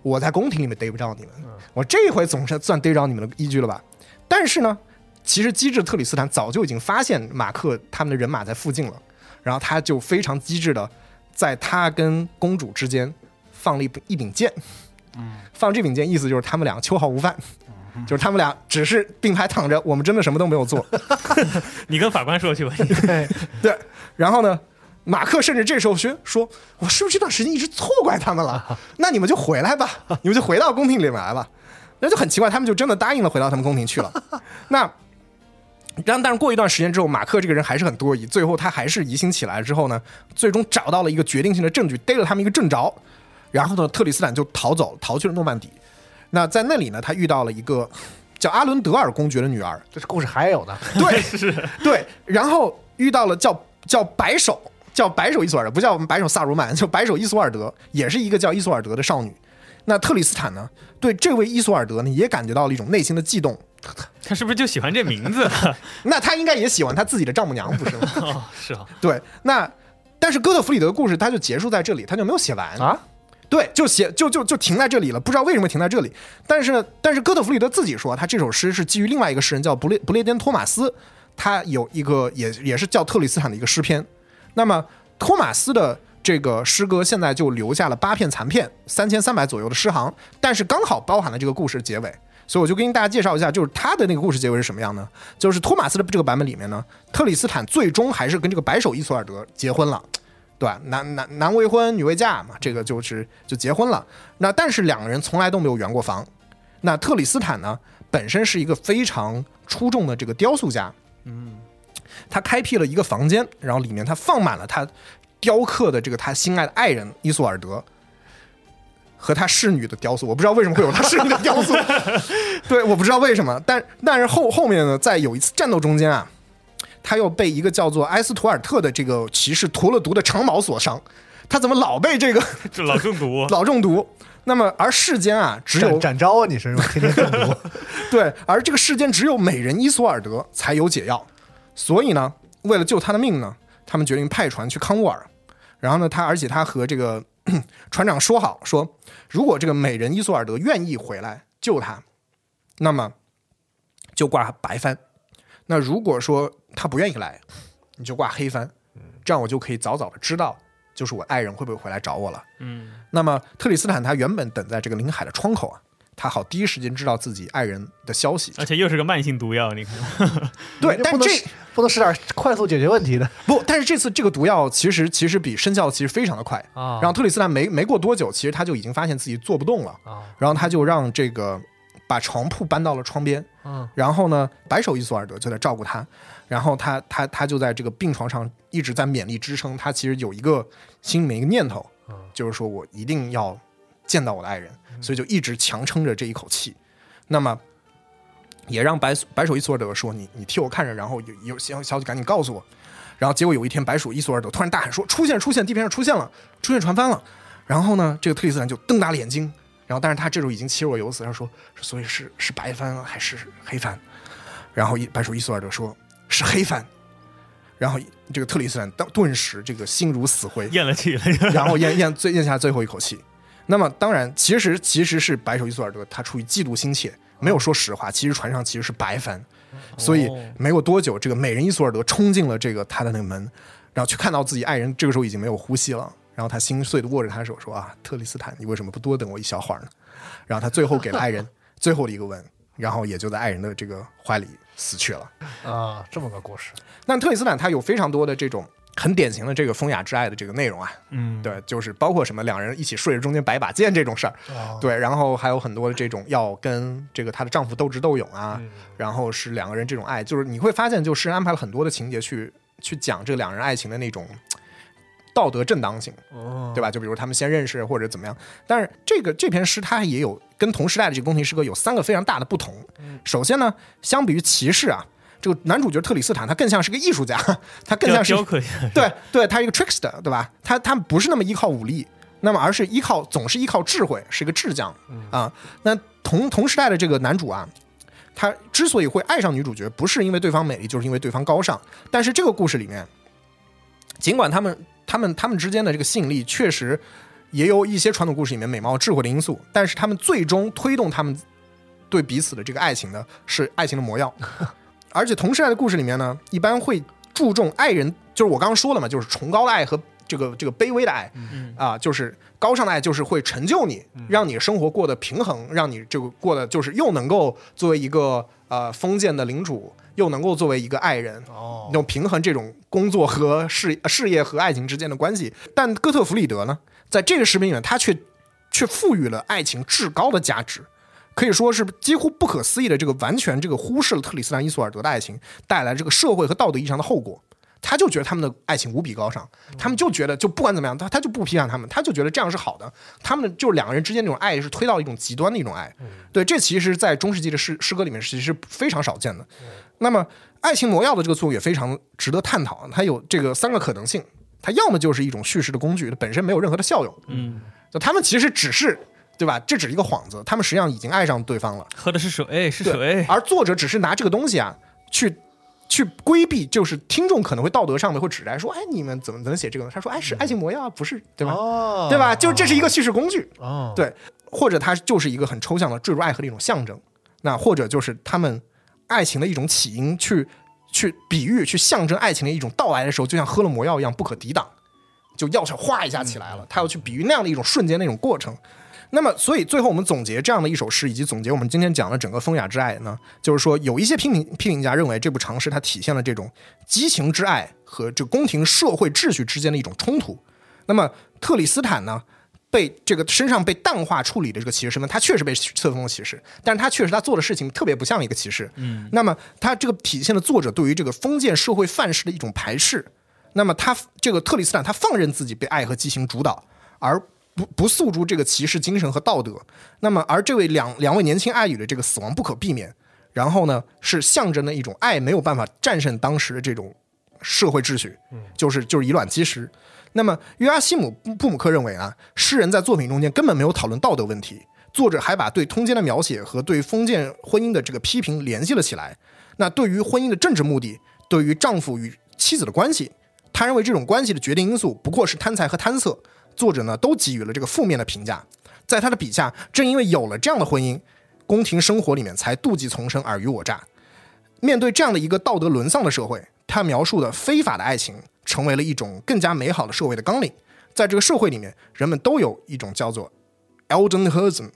Speaker 5: 我在宫廷里面逮不着你们，我这回总是算逮着你们的依据了吧？但是呢，其实机智特里斯坦早就已经发现马克他们的人马在附近了，然后他就非常机智的在他跟公主之间放了一柄一柄剑。放这柄剑，意思就是他们俩秋毫无犯，就是他们俩只是并排躺着，我们真的什么都没有做。
Speaker 4: 你跟法官说去吧。
Speaker 3: 对，
Speaker 5: 对，然后呢，马克甚至这时候说说，我是不是这段时间一直错怪他们了？那你们就回来吧，你们就回到宫廷里面来吧。那就很奇怪，他们就真的答应了回到他们宫廷去了。那。然后，但是过一段时间之后，马克这个人还是很多疑，最后他还是疑心起来了之后呢，最终找到了一个决定性的证据，逮了他们一个正着。然后呢，特里斯坦就逃走，逃去了诺曼底。那在那里呢，他遇到了一个叫阿伦德尔公爵的女儿，
Speaker 3: 这故事还有呢。
Speaker 5: 对，是，对，然后遇到了叫叫白手，叫白手伊索尔德，不叫我们白手萨鲁曼，叫白手伊索尔德，也是一个叫伊索尔德的少女。那特里斯坦呢，对这位伊索尔德呢，也感觉到了一种内心的悸动。
Speaker 4: 他是不是就喜欢这名字？
Speaker 5: 那他应该也喜欢他自己的丈母娘，不是吗？
Speaker 4: 哦，是啊，
Speaker 5: 对，那但是哥特弗里德的故事他就结束在这里，他就没有写完
Speaker 3: 啊。
Speaker 5: 对，就写就就就停在这里了，不知道为什么停在这里。但是，但是哥特弗里德自己说，他这首诗是基于另外一个诗人叫不列不列颠托马斯，他有一个也也是叫特里斯坦的一个诗篇。那么托马斯的这个诗歌现在就留下了八片残片，三千三百左右的诗行，但是刚好包含了这个故事结尾。所以我就跟大家介绍一下，就是他的那个故事结尾是什么样呢？就是托马斯的这个版本里面呢，特里斯坦最终还是跟这个白手伊索尔德结婚了。对吧？男男男未婚女未嫁嘛，这个就是就结婚了。那但是两个人从来都没有圆过房。那特里斯坦呢，本身是一个非常出众的这个雕塑家，嗯，他开辟了一个房间，然后里面他放满了他雕刻的这个他心爱的爱人伊索尔德和他侍女的雕塑。我不知道为什么会有他侍女的雕塑，对，我不知道为什么。但但是后后面呢，在有一次战斗中间啊。他又被一个叫做埃斯图尔特的这个骑士涂了毒的长矛所伤，他怎么老被这个
Speaker 4: 这老中毒，
Speaker 5: 老中毒？那么而世间啊，只有
Speaker 3: 展展昭啊，你是天天中毒，
Speaker 5: 对，而这个世间只有美人伊索尔德才有解药，所以呢，为了救他的命呢，他们决定派船去康沃尔，然后呢，他而且他和这个 船长说好，说如果这个美人伊索尔德愿意回来救他，那么就挂白帆。那如果说他不愿意来，你就挂黑帆，这样我就可以早早的知道，就是我爱人会不会回来找我了。
Speaker 4: 嗯，
Speaker 5: 那么特里斯坦他原本等在这个临海的窗口啊，他好第一时间知道自己爱人的消息。
Speaker 4: 而且又是个慢性毒药，你看，
Speaker 5: 对，但这
Speaker 3: 不能使点快速解决问题的。
Speaker 5: 不，但是这次这个毒药其实其实比生效其实非常的快。
Speaker 1: 啊。
Speaker 5: 然后特里斯坦没没过多久，其实他就已经发现自己做不动了，
Speaker 1: 啊。
Speaker 5: 然后他就让这个把床铺搬到了窗边，
Speaker 1: 嗯。
Speaker 5: 然后呢，白手伊索尔德就在照顾他，然后他他他就在这个病床上一直在勉力支撑，他其实有一个心里面一个念头，就是说我一定要见到我的爱人，所以就一直强撑着这一口气。那么也让白白鼠伊索尔德说：“你你替我看着，然后有有消消息赶紧告诉我。”然后结果有一天，白鼠伊索尔德突然大喊说：“出现出现！地平上出现了，出现船帆了！”然后呢，这个特里斯坦就瞪大了眼睛，然后但是他这时候已经气若游丝，他说：“所以是是白帆还是黑帆？”然后一白鼠伊索尔德说：“是黑帆。”然后这个特里斯坦当顿时这个心如死灰，
Speaker 4: 咽了气了，
Speaker 5: 然后咽咽最咽下最后一口气。那么当然，其实其实是白手伊索尔德他出于嫉妒心切，没有说实话。其实船上其实是白帆，所以没过多久，这个美人伊索尔德冲进了这个他的那个门，然后去看到自己爱人这个时候已经没有呼吸了，然后他心碎的握着他的手说：“啊，特里斯坦，你为什么不多等我一小会儿呢？”然后他最后给了爱人 最后的一个吻，然后也就在爱人的这个怀里死去了。
Speaker 3: 啊，这么个故事。
Speaker 5: 那特里斯坦他有非常多的这种很典型的这个风雅之爱的这个内容啊，
Speaker 4: 嗯，
Speaker 5: 对，就是包括什么两人一起睡着中间摆把剑这种事儿，
Speaker 3: 哦。
Speaker 5: 对，然后还有很多的这种要跟这个她的丈夫斗智斗勇啊，
Speaker 3: 嗯
Speaker 5: 然后是两个人这种爱，就是你会发现，就诗人安排了很多的情节去去讲这两人爱情的那种道德正当性，
Speaker 3: 哦。
Speaker 5: 对吧？就比如他们先认识或者怎么样，但是这个这篇诗它也有跟同时代的这个宫廷诗歌有三个非常大的不同。首先呢，相比于骑士啊，这个男主角特里斯坦他更像是个艺术家，他更像是对对，他是一个 trickster，对吧？他他不是那么依靠武力，那么而是依靠总是依靠智慧，是一个智将啊。那同同时代的这个男主啊，他之所以会爱上女主角，不是因为对方美丽，就是因为对方高尚。但是这个故事里面，尽管他们他们他们之间的这个吸引力确实也有一些传统故事里面美貌智慧的因素，但是他们最终推动他们对彼此的这个爱情的是爱情的魔药。而且同时代的故事里面呢，一般会注重爱人，就是我刚刚说了嘛，就是崇高的爱和这个这个卑微的爱，啊，就是高尚的爱，就是会成就你，让你生活过得平衡，让你这个过得就是又能够作为一个呃封建的领主，又能够作为一个爱人，
Speaker 3: 哦
Speaker 5: 那种平衡这种工作和事事业和爱情之间的关系。但哥特弗里德呢，在这个视频里面，他却却赋予了爱情至高的价值。可以说是几乎不可思议的，这个完全这个忽视了特里斯坦伊索尔德的爱情带来这个社会和道德意义上的后果。他就觉得他们的爱情无比高尚，他们就觉得就不管怎么样，他他就不批判他们，他就觉得这样是好的。他们就是两个人之间那种爱是推到一种极端的一种爱。对，这其实，在中世纪的诗诗歌里面其实是非常少见的。那么，爱情魔药的这个作用也非常值得探讨。它有这个三个可能性，它要么就是一种叙事的工具，它本身没有任何的效用。
Speaker 4: 嗯，
Speaker 5: 就他们其实只是对吧？这只是一个幌子，他们实际上已经爱上对方了。
Speaker 4: 喝的是水，哎，是水，
Speaker 5: 而作者只是拿这个东西啊，去去规避，就是听众可能会道德上面会指摘说，哎，你们怎么能写这个呢？他说，哎，是爱情魔药啊，不是对吧？
Speaker 3: 哦
Speaker 5: 对吧？就这是一个叙事工具，
Speaker 3: 哦，
Speaker 5: 对，或者它就是一个很抽象的坠入爱河的一种象征，那或者就是他们爱情的一种起因，去去比喻、去象征爱情的一种到来的时候，就像喝了魔药一样不可抵挡，就药效哗一下起来了。他要去比喻那样的一种瞬间的一种过程。那么，所以最后我们总结这样的一首诗，以及总结我们今天讲的整个风雅之爱呢，就是说有一些批评批评家认为这部长诗它体现了这种激情之爱和这宫廷社会秩序之间的一种冲突。那么特里斯坦呢，被这个身上被淡化处理的这个骑士身份，他确实被册封了骑士，但是他确实他做的事情特别不像一个骑士。嗯，那么他这个体现了作者对于这个封建社会范式的一种排斥。那么他这个特里斯坦他放任自己被爱和激情主导，而不不诉诸这个骑士精神和道德。那么而这位两两位年轻爱侣的这个死亡不可避免，然后呢是象征的一种爱没有办法战胜当时的这种社会秩序，就是就是以卵击石。那么约阿希姆布布姆克认为啊，诗人在作品中间根本没有讨论道德问题，作者还把对通奸的描写和对封建婚姻的这个批评联系了起来。那对于婚姻的政治目的，对于丈夫与妻子的关系，他认为这种关系的决定因素不过是贪财和贪色，作者呢都给予了这个负面的评价。在他的笔下，正因为有了这样的婚姻，宫廷生活里面才妒忌丛生、尔虞我诈。面对这样的一个道德沦丧的社会，他描述的非法的爱情成为了一种更加美好的社会的纲领。在这个社会里面，人们都有一种叫做 Eldenherzen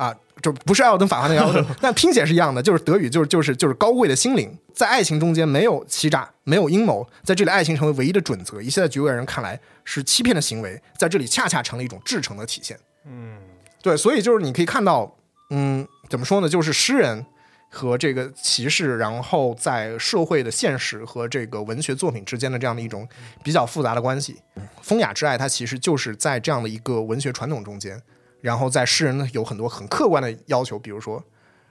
Speaker 5: 啊，就不是艾尔登法环 那个 Elden，但拼写是一样的，就是德语，就是就是就是高贵的心灵。在爱情中间没有欺诈，没有阴谋，在这里爱情成为唯一的准则。一切在局外人看来是欺骗的行为，在这里恰恰成了一种至诚的体现。嗯，对，所以就是你可以看到，嗯，怎么说呢？就是诗人和这个骑士，然后在社会的现实和这个文学作品之间的这样的一种比较复杂的关系。风雅之爱，它其实就是在这样的一个文学传统中间，然后在诗人呢有很多很客观的要求，比如说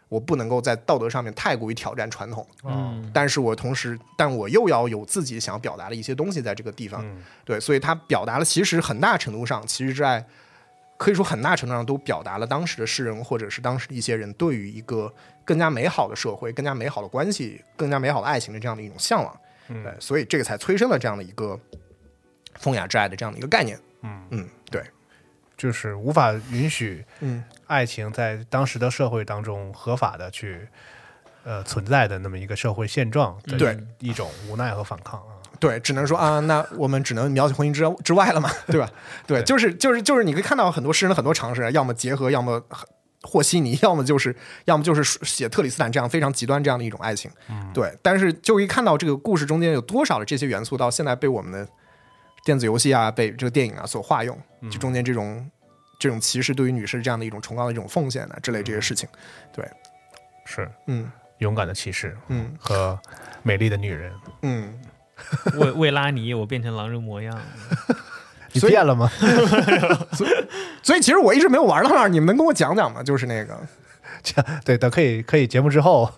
Speaker 5: 我不能够在道德上面太过于挑战传统，
Speaker 4: 嗯。
Speaker 5: 但是我同时，但我又要有自己想要表达的一些东西在这个地方，
Speaker 3: 嗯。
Speaker 5: 对，所以他表达了其实很大程度上，其实之爱可以说很大程度上都表达了当时的诗人或者是当时一些人对于一个更加美好的社会、更加美好的关系、更加美好的爱情的这样的一种向往，
Speaker 3: 嗯。
Speaker 5: 对，所以这个才催生了这样的一个风雅之爱的这样的一个概念，
Speaker 3: 嗯。
Speaker 5: 嗯，对，
Speaker 3: 就是无法允许
Speaker 5: 嗯
Speaker 3: 爱情在当时的社会当中合法的去呃存在的那么一个社会现状
Speaker 5: 对
Speaker 3: 一种无奈和反抗啊。
Speaker 5: 对，只能说啊，那我们只能描写婚姻之之外了嘛，对吧？对，
Speaker 3: 对
Speaker 5: 就是就是就是，你可以看到很多诗人的很多尝试，要么结合，要么和稀泥，要么就是要么就是写特里斯坦这样非常极端这样的一种爱情。嗯对，但是就一看到这个故事中间有多少的这些元素，到现在被我们的电子游戏啊，被这个电影啊所化用，就中间这种这种歧视对于女士这样的一种崇高的一种奉献啊之类这些事情。对，
Speaker 3: 是
Speaker 5: 嗯
Speaker 3: 勇敢的骑士
Speaker 5: 嗯
Speaker 3: 和美丽的女人，
Speaker 5: 嗯，
Speaker 4: 为为拉尼，我变成狼人模样。
Speaker 3: 你变了吗？
Speaker 5: 所以所以其实我一直没有玩到那儿，你们能跟我讲讲吗？就是那个
Speaker 3: 对，等可以可以节目之后，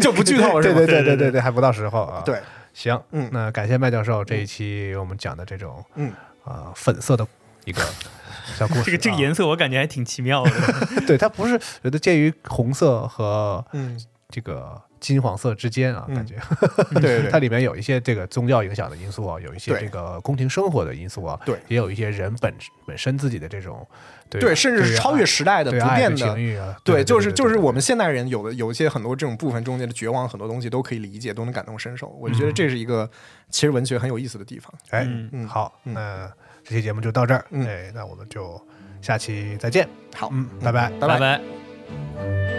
Speaker 5: 就不剧透是
Speaker 3: 对？对对对对对，还不到时候啊。，
Speaker 5: 对，
Speaker 3: 行，
Speaker 5: 嗯
Speaker 3: 那感谢麦教授这一期我们讲的这种
Speaker 5: 嗯
Speaker 3: 啊粉色的一个 小故事啊。
Speaker 4: 这个这个颜色我感觉还挺奇妙的。
Speaker 3: 对它不是觉得介于红色和
Speaker 5: 嗯，
Speaker 3: 这个金黄色之间啊，
Speaker 5: 嗯。
Speaker 3: 感觉。
Speaker 5: 对
Speaker 3: 它里面有一些这个宗教影响的因素啊，有一些这个宫廷生活的因素啊，
Speaker 5: 对。
Speaker 3: 也有一些人本本身自己的这种对
Speaker 5: 对，甚至是超越时代的、不变的
Speaker 3: 情。欲啊，
Speaker 5: 对，就是就是我们现代人有的有一些很多这种部分中间的绝望，很多东西都可以理解，都能感同身受。我就觉得这是一个其实文学很有意思的地方。
Speaker 3: 哎
Speaker 4: 嗯。
Speaker 5: 嗯
Speaker 3: 好，
Speaker 5: 嗯。
Speaker 3: 那这期节目就到这儿，
Speaker 5: 嗯。
Speaker 3: 哎，那我们就下期再见，
Speaker 5: 好，
Speaker 3: 嗯，拜拜。
Speaker 5: 拜。
Speaker 4: 拜拜。